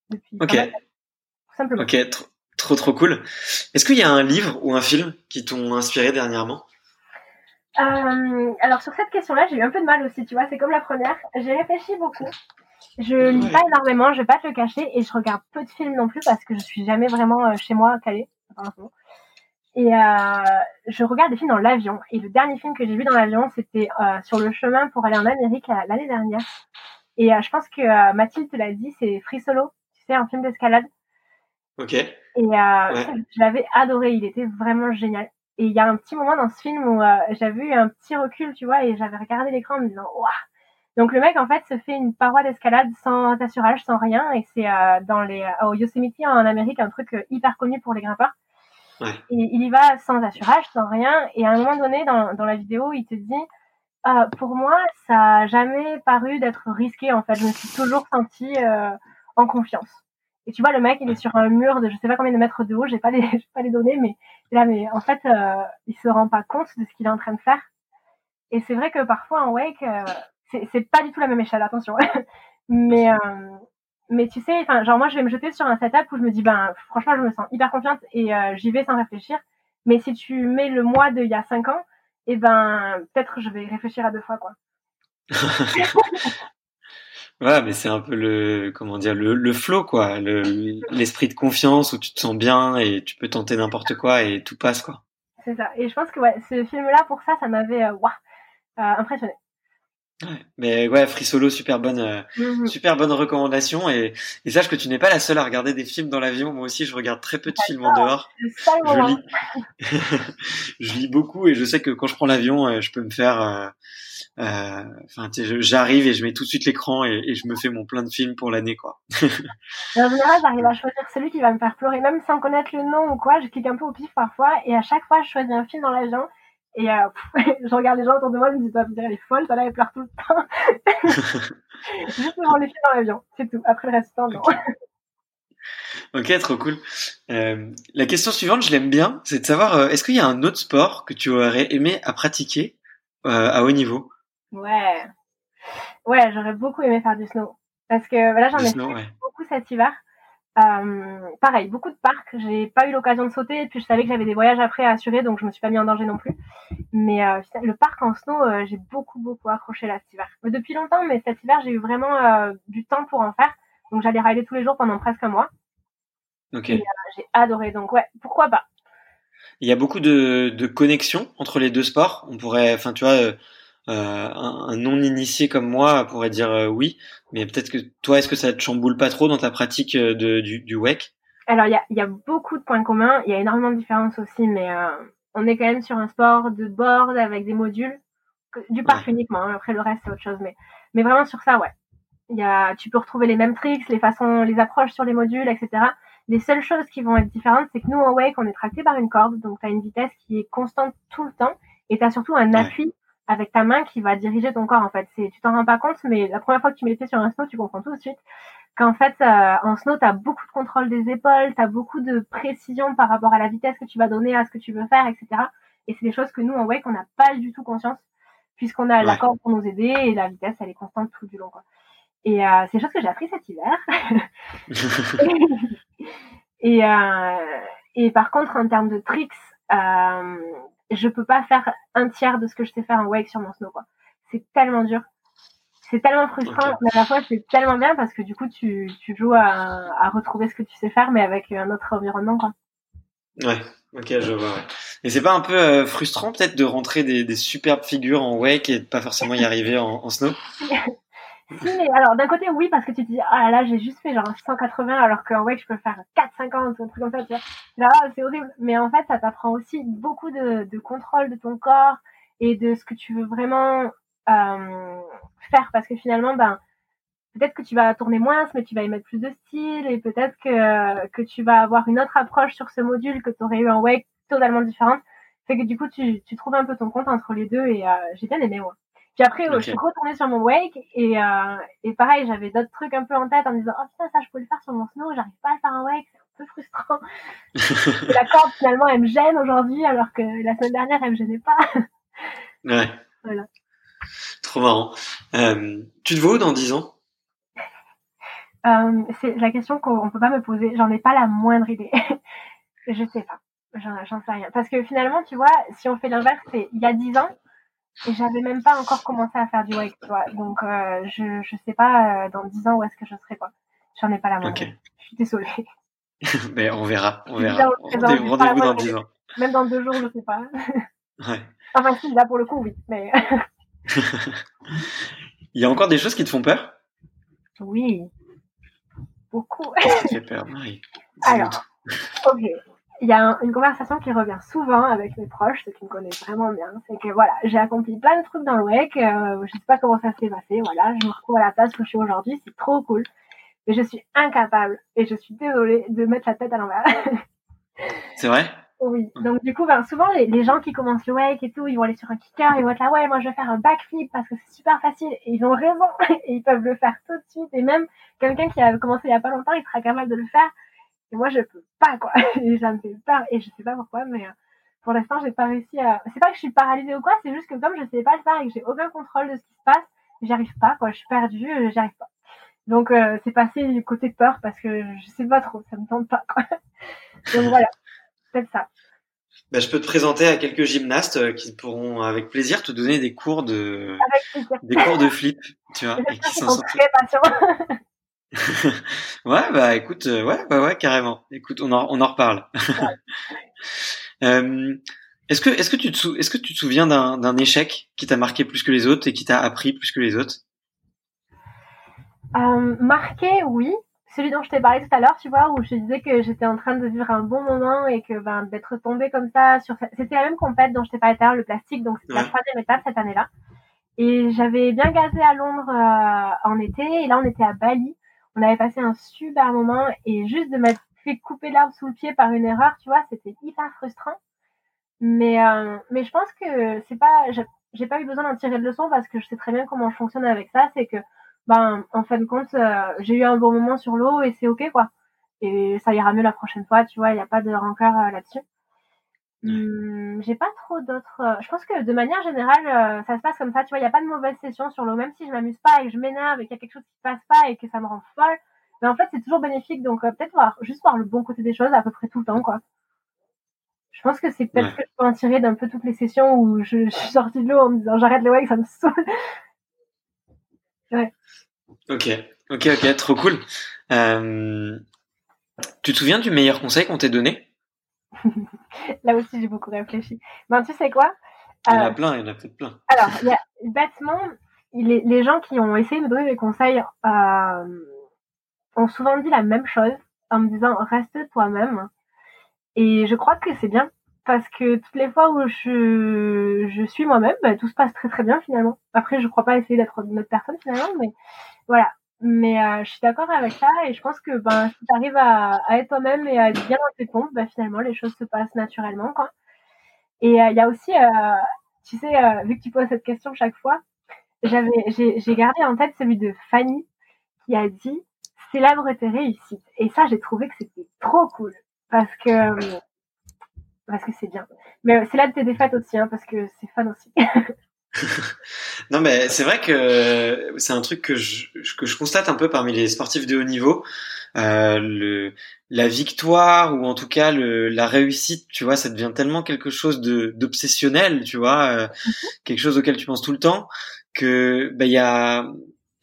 S2: depuis.
S1: Ok.
S2: Tout simplement.
S1: Ok, trop trop, trop cool. Est-ce qu'il y a un livre ou un film qui t'ont inspiré dernièrement?
S2: Euh, alors sur cette question-là, j'ai eu un peu de mal aussi, tu vois, c'est comme la première. J'ai réfléchi beaucoup. Je lis pas énormément, je vais pas te le cacher, et je regarde peu de films non plus parce que je suis jamais vraiment euh, chez moi calée. Et euh, je regarde des films dans l'avion. Et le dernier film que j'ai vu dans l'avion, c'était euh, sur le chemin pour aller en Amérique l'année dernière. Et euh, je pense que euh, Mathilde te l'a dit, c'est Free Solo, tu sais, un film d'escalade.
S1: Ok.
S2: Et ouais. je l'avais adoré, il était vraiment génial. Et il y a un petit moment dans ce film où euh, j'avais eu un petit recul, tu vois, et j'avais regardé l'écran en me disant, waouh. Donc le mec en fait se fait une paroi d'escalade sans assurage, sans rien, et c'est euh, dans les au Yosemite en Amérique un truc hyper connu pour les grimpeurs.
S1: Ouais.
S2: Et il y va sans assurage, sans rien, et à un moment donné dans, dans la vidéo, il te dit, euh, pour moi, ça a jamais paru d'être risqué en fait. Je me suis toujours sentie en confiance. Et tu vois, le mec, il est sur un mur de je sais pas combien de mètres de haut, j'ai pas les, j'ai pas les données, mais là, mais en fait, euh, il se rend pas compte de ce qu'il est en train de faire. Et c'est vrai que parfois en wake, euh, c'est, pas du tout la même échelle, attention. mais euh, mais tu sais, genre moi, je vais me jeter sur un setup où je me dis, ben, franchement, je me sens hyper confiante et euh, j'y vais sans réfléchir. Mais si tu mets le mois d'il y a cinq ans, et eh ben, peut-être je vais réfléchir à deux fois, quoi.
S1: Ouais, mais c'est un peu le comment dire le, le flow quoi, le, l'esprit de confiance où tu te sens bien et tu peux tenter n'importe quoi et tout passe quoi.
S2: C'est ça. Et je pense que ouais, ce film-là pour ça, ça m'avait euh, wow, euh, impressionné.
S1: Ouais, mais ouais, Free Solo, super bonne, euh,
S2: Mhm.
S1: super bonne recommandation et, et sache que tu n'es pas la seule à regarder des films dans l'avion. Moi aussi, je regarde très peu de films en dehors. Je lis, je lis beaucoup et je sais que quand je prends l'avion, euh, je peux me faire, euh, euh, enfin, j'arrive et je mets tout de suite l'écran et, et je me fais mon plein de films pour l'année quoi.
S2: En général, j'arrive à choisir celui qui va me faire pleurer, même sans connaître le nom ou quoi. Je clique un peu au pif parfois, et à chaque fois, je choisis un film dans l'avion. Et euh, pff, je regarde les gens autour de moi, je me dis, putain, elle est folle, celle-là, elle pleure tout le temps. Juste devant les films dans l'avion, c'est tout. Après le reste non.
S1: Ok, trop cool. Euh, la question suivante, je l'aime bien, c'est de savoir euh, est-ce qu'il y a un autre sport que tu aurais aimé à pratiquer à haut niveau?
S2: Ouais. Ouais, j'aurais beaucoup aimé faire du snow. Parce que là, j'en
S1: Du
S2: ai
S1: snow,
S2: fait
S1: ouais.
S2: beaucoup cet hiver. Euh, pareil, beaucoup de parcs. J'ai pas eu l'occasion de sauter, et puis je savais que j'avais des voyages après à assurer, donc je me suis pas mis en danger non plus. Mais euh, le parc en snow, euh, j'ai beaucoup beaucoup accroché là cet hiver. Mais depuis longtemps, mais cet hiver, j'ai eu vraiment du temps pour en faire. Donc j'allais rider tous les jours pendant presque un mois.
S1: Ok.
S2: J'ai adoré. Donc ouais, pourquoi pas.
S1: Il y a beaucoup de, de connexions entre les deux sports. On pourrait, enfin, tu vois, un, un non-initié comme moi pourrait dire euh, oui, mais peut-être que toi, est-ce que ça te chamboule pas trop dans ta pratique euh, de, du, du WEC?
S2: Alors, il y a, y a, beaucoup de points communs. Il y a énormément de différences aussi, mais euh, on est quand même sur un sport de board avec des modules, du parc uniquement. Hein. Après, le reste, c'est autre chose. Mais, mais vraiment sur ça, ouais. Y a, tu peux retrouver les mêmes tricks, les façons, les approches sur les modules, etc. Les seules choses qui vont être différentes, c'est que nous, en wake, on est tracté par une corde. Donc, tu as une vitesse qui est constante tout le temps. Et tu as surtout un appui avec ta main qui va diriger ton corps, en fait. C'est, tu t'en rends pas compte, mais la première fois que tu mets les pieds sur un snow, tu comprends tout de suite qu'en fait, euh, en snow, tu as beaucoup de contrôle des épaules, tu as beaucoup de précision par rapport à la vitesse que tu vas donner à ce que tu veux faire, etc. Et c'est des choses que nous, en wake, on n'a pas du tout conscience, puisqu'on a la corde pour nous aider et la vitesse, elle est constante tout du long. Quoi. Et euh, c'est des choses que j'ai appris cet hiver. et, euh, et par contre, en termes de tricks, euh, je peux pas faire un tiers de ce que je sais faire en wake sur mon snow. Quoi. C'est tellement dur c'est tellement frustrant, mais à la fois c'est tellement bien parce que du coup tu, tu joues à, à, retrouver ce que tu sais faire, mais avec un autre environnement, quoi.
S3: Ouais, ok, je vois. Ouais. Et c'est pas un peu euh, frustrant peut-être de rentrer des, des, superbes figures en wake et de pas forcément y arriver en, en snow?
S2: Si, mais alors d'un côté oui parce que tu te dis ah là j'ai juste fait genre 180 alors qu'en wake je peux faire 450 ou un truc comme ça tu vois là c'est horrible mais en fait ça t'apprend aussi beaucoup de, de contrôle de ton corps et de ce que tu veux vraiment euh, faire parce que finalement, ben, peut-être que tu vas tourner moins, mais tu vas y mettre plus de style et peut-être que, que tu vas avoir une autre approche sur ce module que tu aurais eu en wake totalement différente. Fait que du coup, tu, tu trouves un peu ton compte entre les deux et euh, j'ai bien aimé moi. Puis après, je suis retournée sur mon wake et, euh, et pareil, j'avais d'autres trucs un peu en tête en me disant oh putain ça je peux le faire sur mon snow, j'arrive pas à le faire en wake, c'est un peu frustrant. la corde finalement elle me gêne aujourd'hui alors que la semaine dernière elle me gênait pas.
S3: ouais. Voilà. Trop marrant. Euh, tu te vois où dans 10 ans?
S2: Euh, C'est la question qu'on peut pas me poser. J'en ai pas la moindre idée. je sais pas. J'en sais rien. Parce que finalement, tu vois, si on fait l'inverse, c'est il y a 10 ans, et j'avais même pas encore commencé à faire du wake, tu vois. Donc, euh, je, je sais pas euh, dans 10 ans où est-ce que je serai, quoi. J'en ai pas la moindre. Je suis désolée.
S3: Mais on verra, on verra. Rendez-vous dans 10 ans.
S2: Même dans deux jours, je sais pas.
S3: ouais.
S2: Enfin, si, là, pour le coup, oui. Mais.
S3: Il y a encore des choses qui te font peur?
S2: Oui, beaucoup.
S3: J'ai peur, Marie.
S2: Alors, ok. Il y a une conversation qui revient souvent avec mes proches, ceux qui me connaissent vraiment bien. C'est que voilà, j'ai accompli plein de trucs dans le WEC. Euh, je sais pas comment ça s'est passé. Voilà, je me retrouve à la place où je suis aujourd'hui. C'est trop cool. Mais je suis incapable, et je suis désolée, de mettre la tête à l'envers.
S3: C'est vrai?
S2: Oui, donc du coup, ben, souvent les, les, gens qui commencent le wake et tout, ils vont aller sur un kicker, ils vont être là, ouais, moi je vais faire un backflip parce que c'est super facile. Et ils ont raison, et ils peuvent le faire tout de suite. Et même quelqu'un qui a commencé il y a pas longtemps, il sera capable de le faire. Et moi, je peux pas, quoi. Et ça me fait peur, et je sais pas pourquoi, mais euh, pour l'instant, j'ai pas réussi à. C'est pas que je suis paralysée ou quoi, c'est juste que comme je sais pas le faire et que j'ai aucun contrôle de ce qui se passe, j'y arrive pas, quoi. Je suis perdue, euh, j'y arrive pas. Donc euh, c'est passé du côté peur parce que je sais pas trop, ça me tente pas, quoi. Donc voilà, c'est ça.
S3: Ben, je peux te présenter à quelques gymnastes euh, qui pourront avec plaisir te donner des cours de des cours de flip, tu vois, et qui sont
S2: très patients.
S3: Ouais, bah écoute, euh, ouais, bah ouais, carrément. Écoute, on en, on en reparle. euh, est-ce que est-ce que tu te est-ce que tu te souviens d'un d'un échec qui t'a marqué plus que les autres et qui t'a appris plus que les autres?
S2: Euh, Marqué, oui celui dont je t'ai parlé tout à l'heure, tu vois, où je disais que j'étais en train de vivre un bon moment et que ben, d'être tombée comme ça sur c'était la même compète dont je t'ai parlé tout à l'heure, le plastique, donc c'était la troisième étape cette année-là. Et j'avais bien gazé à Londres euh, en été et là on était à Bali. On avait passé un super moment et juste de m'être fait couper l'arbre sous le pied par une erreur, tu vois, c'était hyper frustrant. Mais euh, mais je pense que c'est pas j'ai pas eu besoin d'en tirer de leçon parce que je sais très bien comment je fonctionne avec ça, c'est que ben en fin de compte euh, j'ai eu un bon moment sur l'eau et c'est ok quoi et ça ira mieux la prochaine fois tu vois il n'y a pas de rancœur euh, là-dessus hum, j'ai pas trop d'autres euh, je pense que de manière générale ça se passe comme ça tu vois il n'y a pas de mauvaise session sur l'eau même si je m'amuse pas et que je m'énerve et qu'il y a quelque chose qui passe pas et que ça me rend folle mais en fait c'est toujours bénéfique donc peut-être voir juste voir le bon côté des choses à peu près tout le temps quoi. Je pense que c'est peut-être que je peux en tirer d'un peu toutes les sessions où je, je suis sortie de l'eau en me disant j'arrête le wake ça me saoule. Ouais.
S3: Ok, ok, ok, trop cool. Euh, tu te souviens du meilleur conseil qu'on t'ait donné?
S2: Là aussi, j'ai beaucoup réfléchi. Ben, tu sais quoi?
S3: Il y en a euh, plein, il y en a peut-être plein.
S2: Alors, il y a, bêtement, les, les, gens qui ont essayé de me donner des conseils euh, ont souvent dit la même chose. en me disant reste toi-même. Et je crois que c'est bien parce que toutes les fois où je, je suis moi-même, bah, tout se passe très très bien finalement. Après, je crois pas essayer d'être une autre personne finalement, mais voilà. Mais euh, je suis d'accord avec ça et je pense que ben, si tu arrives à, à, être toi-même et à être bien dans tes pompes, ben, finalement les choses se passent naturellement. Quoi. Et euh, il y a aussi, euh, tu sais, euh, vu que tu poses cette question chaque fois, j'avais, j'ai gardé en tête celui de Fanny qui a dit célèbre tes réussites. Et ça, j'ai trouvé que c'était trop cool parce que parce que c'est bien. Mais célèbre tes défaites aussi, hein, parce que c'est fun aussi.
S1: non mais c'est vrai que c'est un truc que je, que je constate un peu parmi les sportifs de haut niveau. Euh, le, la victoire ou en tout cas le, la réussite, tu vois, ça devient tellement quelque chose de d'obsessionnel, tu vois, euh, mhm. quelque chose auquel tu penses tout le temps que bah il y a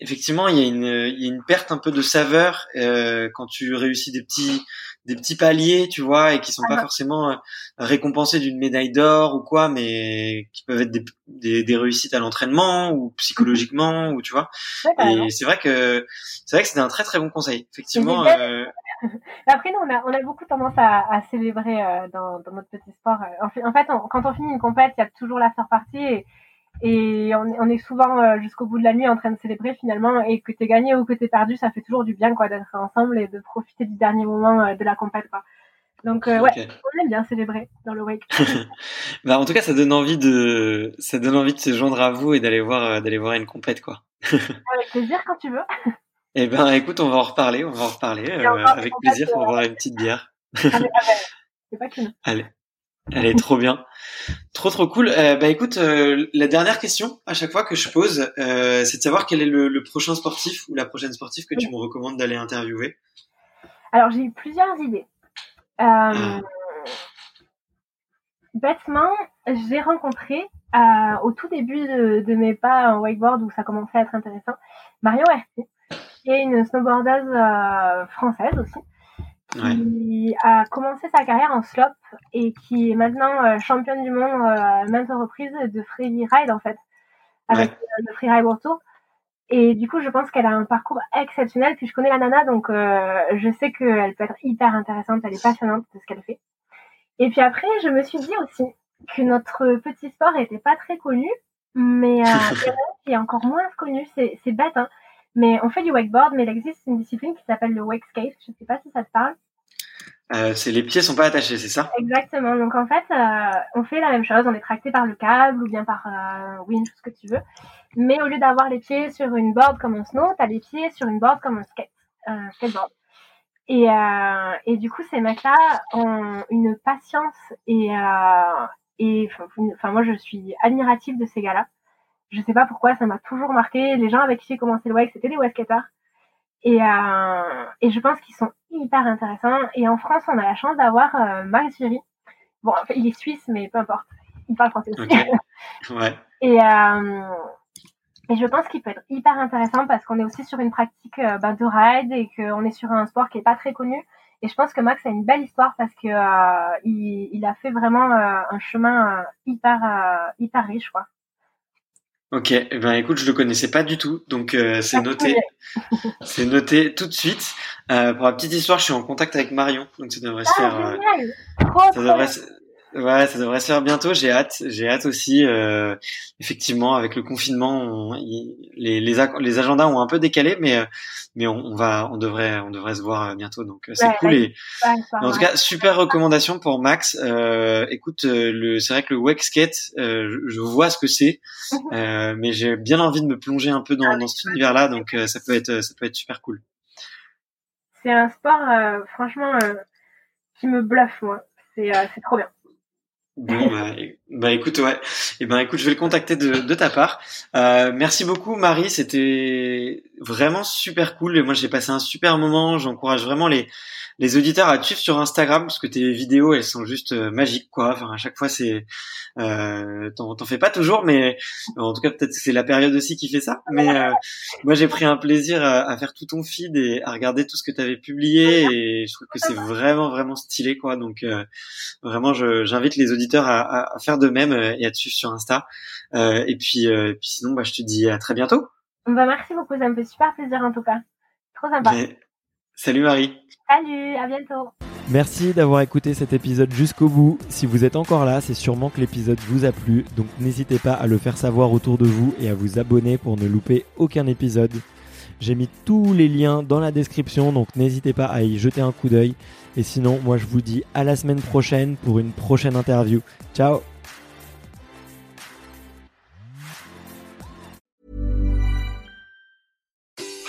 S1: effectivement il y a une il y a une perte un peu de saveur euh, quand tu réussis des petits des petits paliers, tu vois, et qui sont pas ah. forcément euh, récompensés d'une médaille d'or ou quoi, mais qui peuvent être des, des, des réussites à l'entraînement ou psychologiquement ou tu vois. et c'est vrai que c'est vrai que c'était un très très bon conseil, effectivement. Euh...
S2: Après, nous, on a, on a beaucoup tendance à, à célébrer euh, dans, dans notre petit sport. En fait, en fait quand on finit une compète, il y a toujours la faire partie et et on, est souvent euh, jusqu'au bout de la nuit en train de célébrer finalement et que t'es gagné ou que t'es perdu ça fait toujours du bien quoi d'être ensemble et de profiter du dernier moment euh, de la compète quoi donc euh, ouais on aime bien célébrer dans le wake
S1: bah en tout cas ça donne envie de ça donne envie de se joindre à vous et d'aller voir d'aller voir une compète quoi
S2: avec plaisir quand tu veux
S1: eh ben écoute on va en reparler on va en reparler avec plaisir pour boire une petite bière ah, ah, bah, c'est pas qu'une allez elle est trop bien. Trop trop cool. Euh, bah écoute, euh, la dernière question à chaque fois que je pose, euh, c'est de savoir quel est le, prochain sportif ou la prochaine sportive que tu me recommandes d'aller interviewer.
S2: Alors j'ai eu plusieurs idées. Ah. Bêtement, j'ai rencontré au tout début de, mes pas en wakeboard où ça commençait à être intéressant, Marion Herty, qui est une snowboardeuse française aussi qui a commencé sa carrière en slop et qui est maintenant euh, championne du monde euh, maintes reprises de freeride en fait, avec euh, le freeride World Tour. Et du coup, je pense qu'elle a un parcours exceptionnel. Puis je connais la nana, donc euh, je sais qu'elle peut être hyper intéressante. Elle est passionnante de ce qu'elle fait. Et puis après, je me suis dit aussi que notre petit sport était pas très connu, mais euh, qui est encore moins connu. C'est bête, hein. Mais on fait du wakeboard, mais il existe une discipline qui s'appelle le wake skate. Je sais pas si ça te parle.
S1: Euh, c'est les pieds sont pas attachés, c'est ça?
S2: Exactement. Donc en fait, euh, on fait la même chose. On est tracté par le câble ou bien par euh, winch, ce que tu veux. Mais au lieu d'avoir les pieds sur une board comme un snow, t'as les pieds sur une board comme un skate, euh, skateboard. Et, et du coup, ces mecs-là ont une patience et et enfin moi je suis admirative de ces gars-là. Je sais pas pourquoi, ça m'a toujours marqué. Les gens avec qui j'ai commencé le wake, c'était des skaters. Et, euh, et je pense qu'ils sont hyper intéressants. Et en France, on a la chance d'avoir euh, Max Bon, il est suisse, mais peu importe. Il parle français aussi.
S1: ouais.
S2: Et, euh, et je pense qu'il peut être hyper intéressant parce qu'on est aussi sur une pratique bah, de ride et qu'on est sur un sport qui est pas très connu. Et je pense que Max a une belle histoire parce que euh, il, il, a fait vraiment euh, un chemin hyper hyper riche, quoi.
S1: Ok, eh ben écoute, je le connaissais pas du tout, donc euh, c'est noté. c'est noté tout de suite. Euh, pour la petite histoire, je suis en contact avec Marion, donc ça devrait se
S2: ah,
S1: faire.
S2: Euh,
S1: ça devrait, Ouais, ça devrait se faire bientôt. J'ai hâte. J'ai hâte aussi. Euh, effectivement, avec le confinement, les, les, les agendas ont un peu décalé, mais mais on, va, on devrait, on devrait se voir bientôt. Donc c'est cool. Et, en tout cas, super recommandation pour Max. Euh, écoute, le, c'est vrai que le wake skate, euh, je, vois ce que c'est, euh, mais j'ai bien envie de me plonger un peu dans, ah dans cet univers-là. Donc ça peut être, ça peut être super cool.
S2: C'est un sport, franchement, qui me bluffe moi. C'est, c'est trop bien.
S1: Bon, bah, écoute, ouais. Et eh ben écoute, je vais le contacter de, de ta part. Euh, merci beaucoup, Marie. C'était vraiment super cool. Et moi, j'ai passé un super moment. J'encourage vraiment les les auditeurs à te suivre sur Instagram parce que tes vidéos elles sont juste euh, magiques quoi. Enfin à chaque fois c'est euh, t'en, fais pas toujours mais en tout cas peut-être que c'est la période aussi qui fait ça. Mais euh, moi j'ai pris un plaisir à, faire tout ton feed et à regarder tout ce que tu avais publié et je trouve que c'est vraiment vraiment stylé quoi. Donc euh, vraiment j'invite les auditeurs à, à, faire de même et à te suivre sur Insta. et puis et puis sinon bah je te dis à très bientôt.
S2: Bah merci beaucoup ça me fait super plaisir en tout cas. Trop sympa.
S3: Salut Marie.
S2: Salut, à bientôt.
S1: Merci d'avoir écouté cet épisode jusqu'au bout. Si vous êtes encore là, c'est sûrement que l'épisode vous a plu, donc n'hésitez pas à le faire savoir autour de vous et à vous abonner pour ne louper aucun épisode. J'ai mis tous les liens dans la description, donc n'hésitez pas à y jeter un coup d'œil. Et sinon, moi je vous dis à la semaine prochaine pour une prochaine interview. Ciao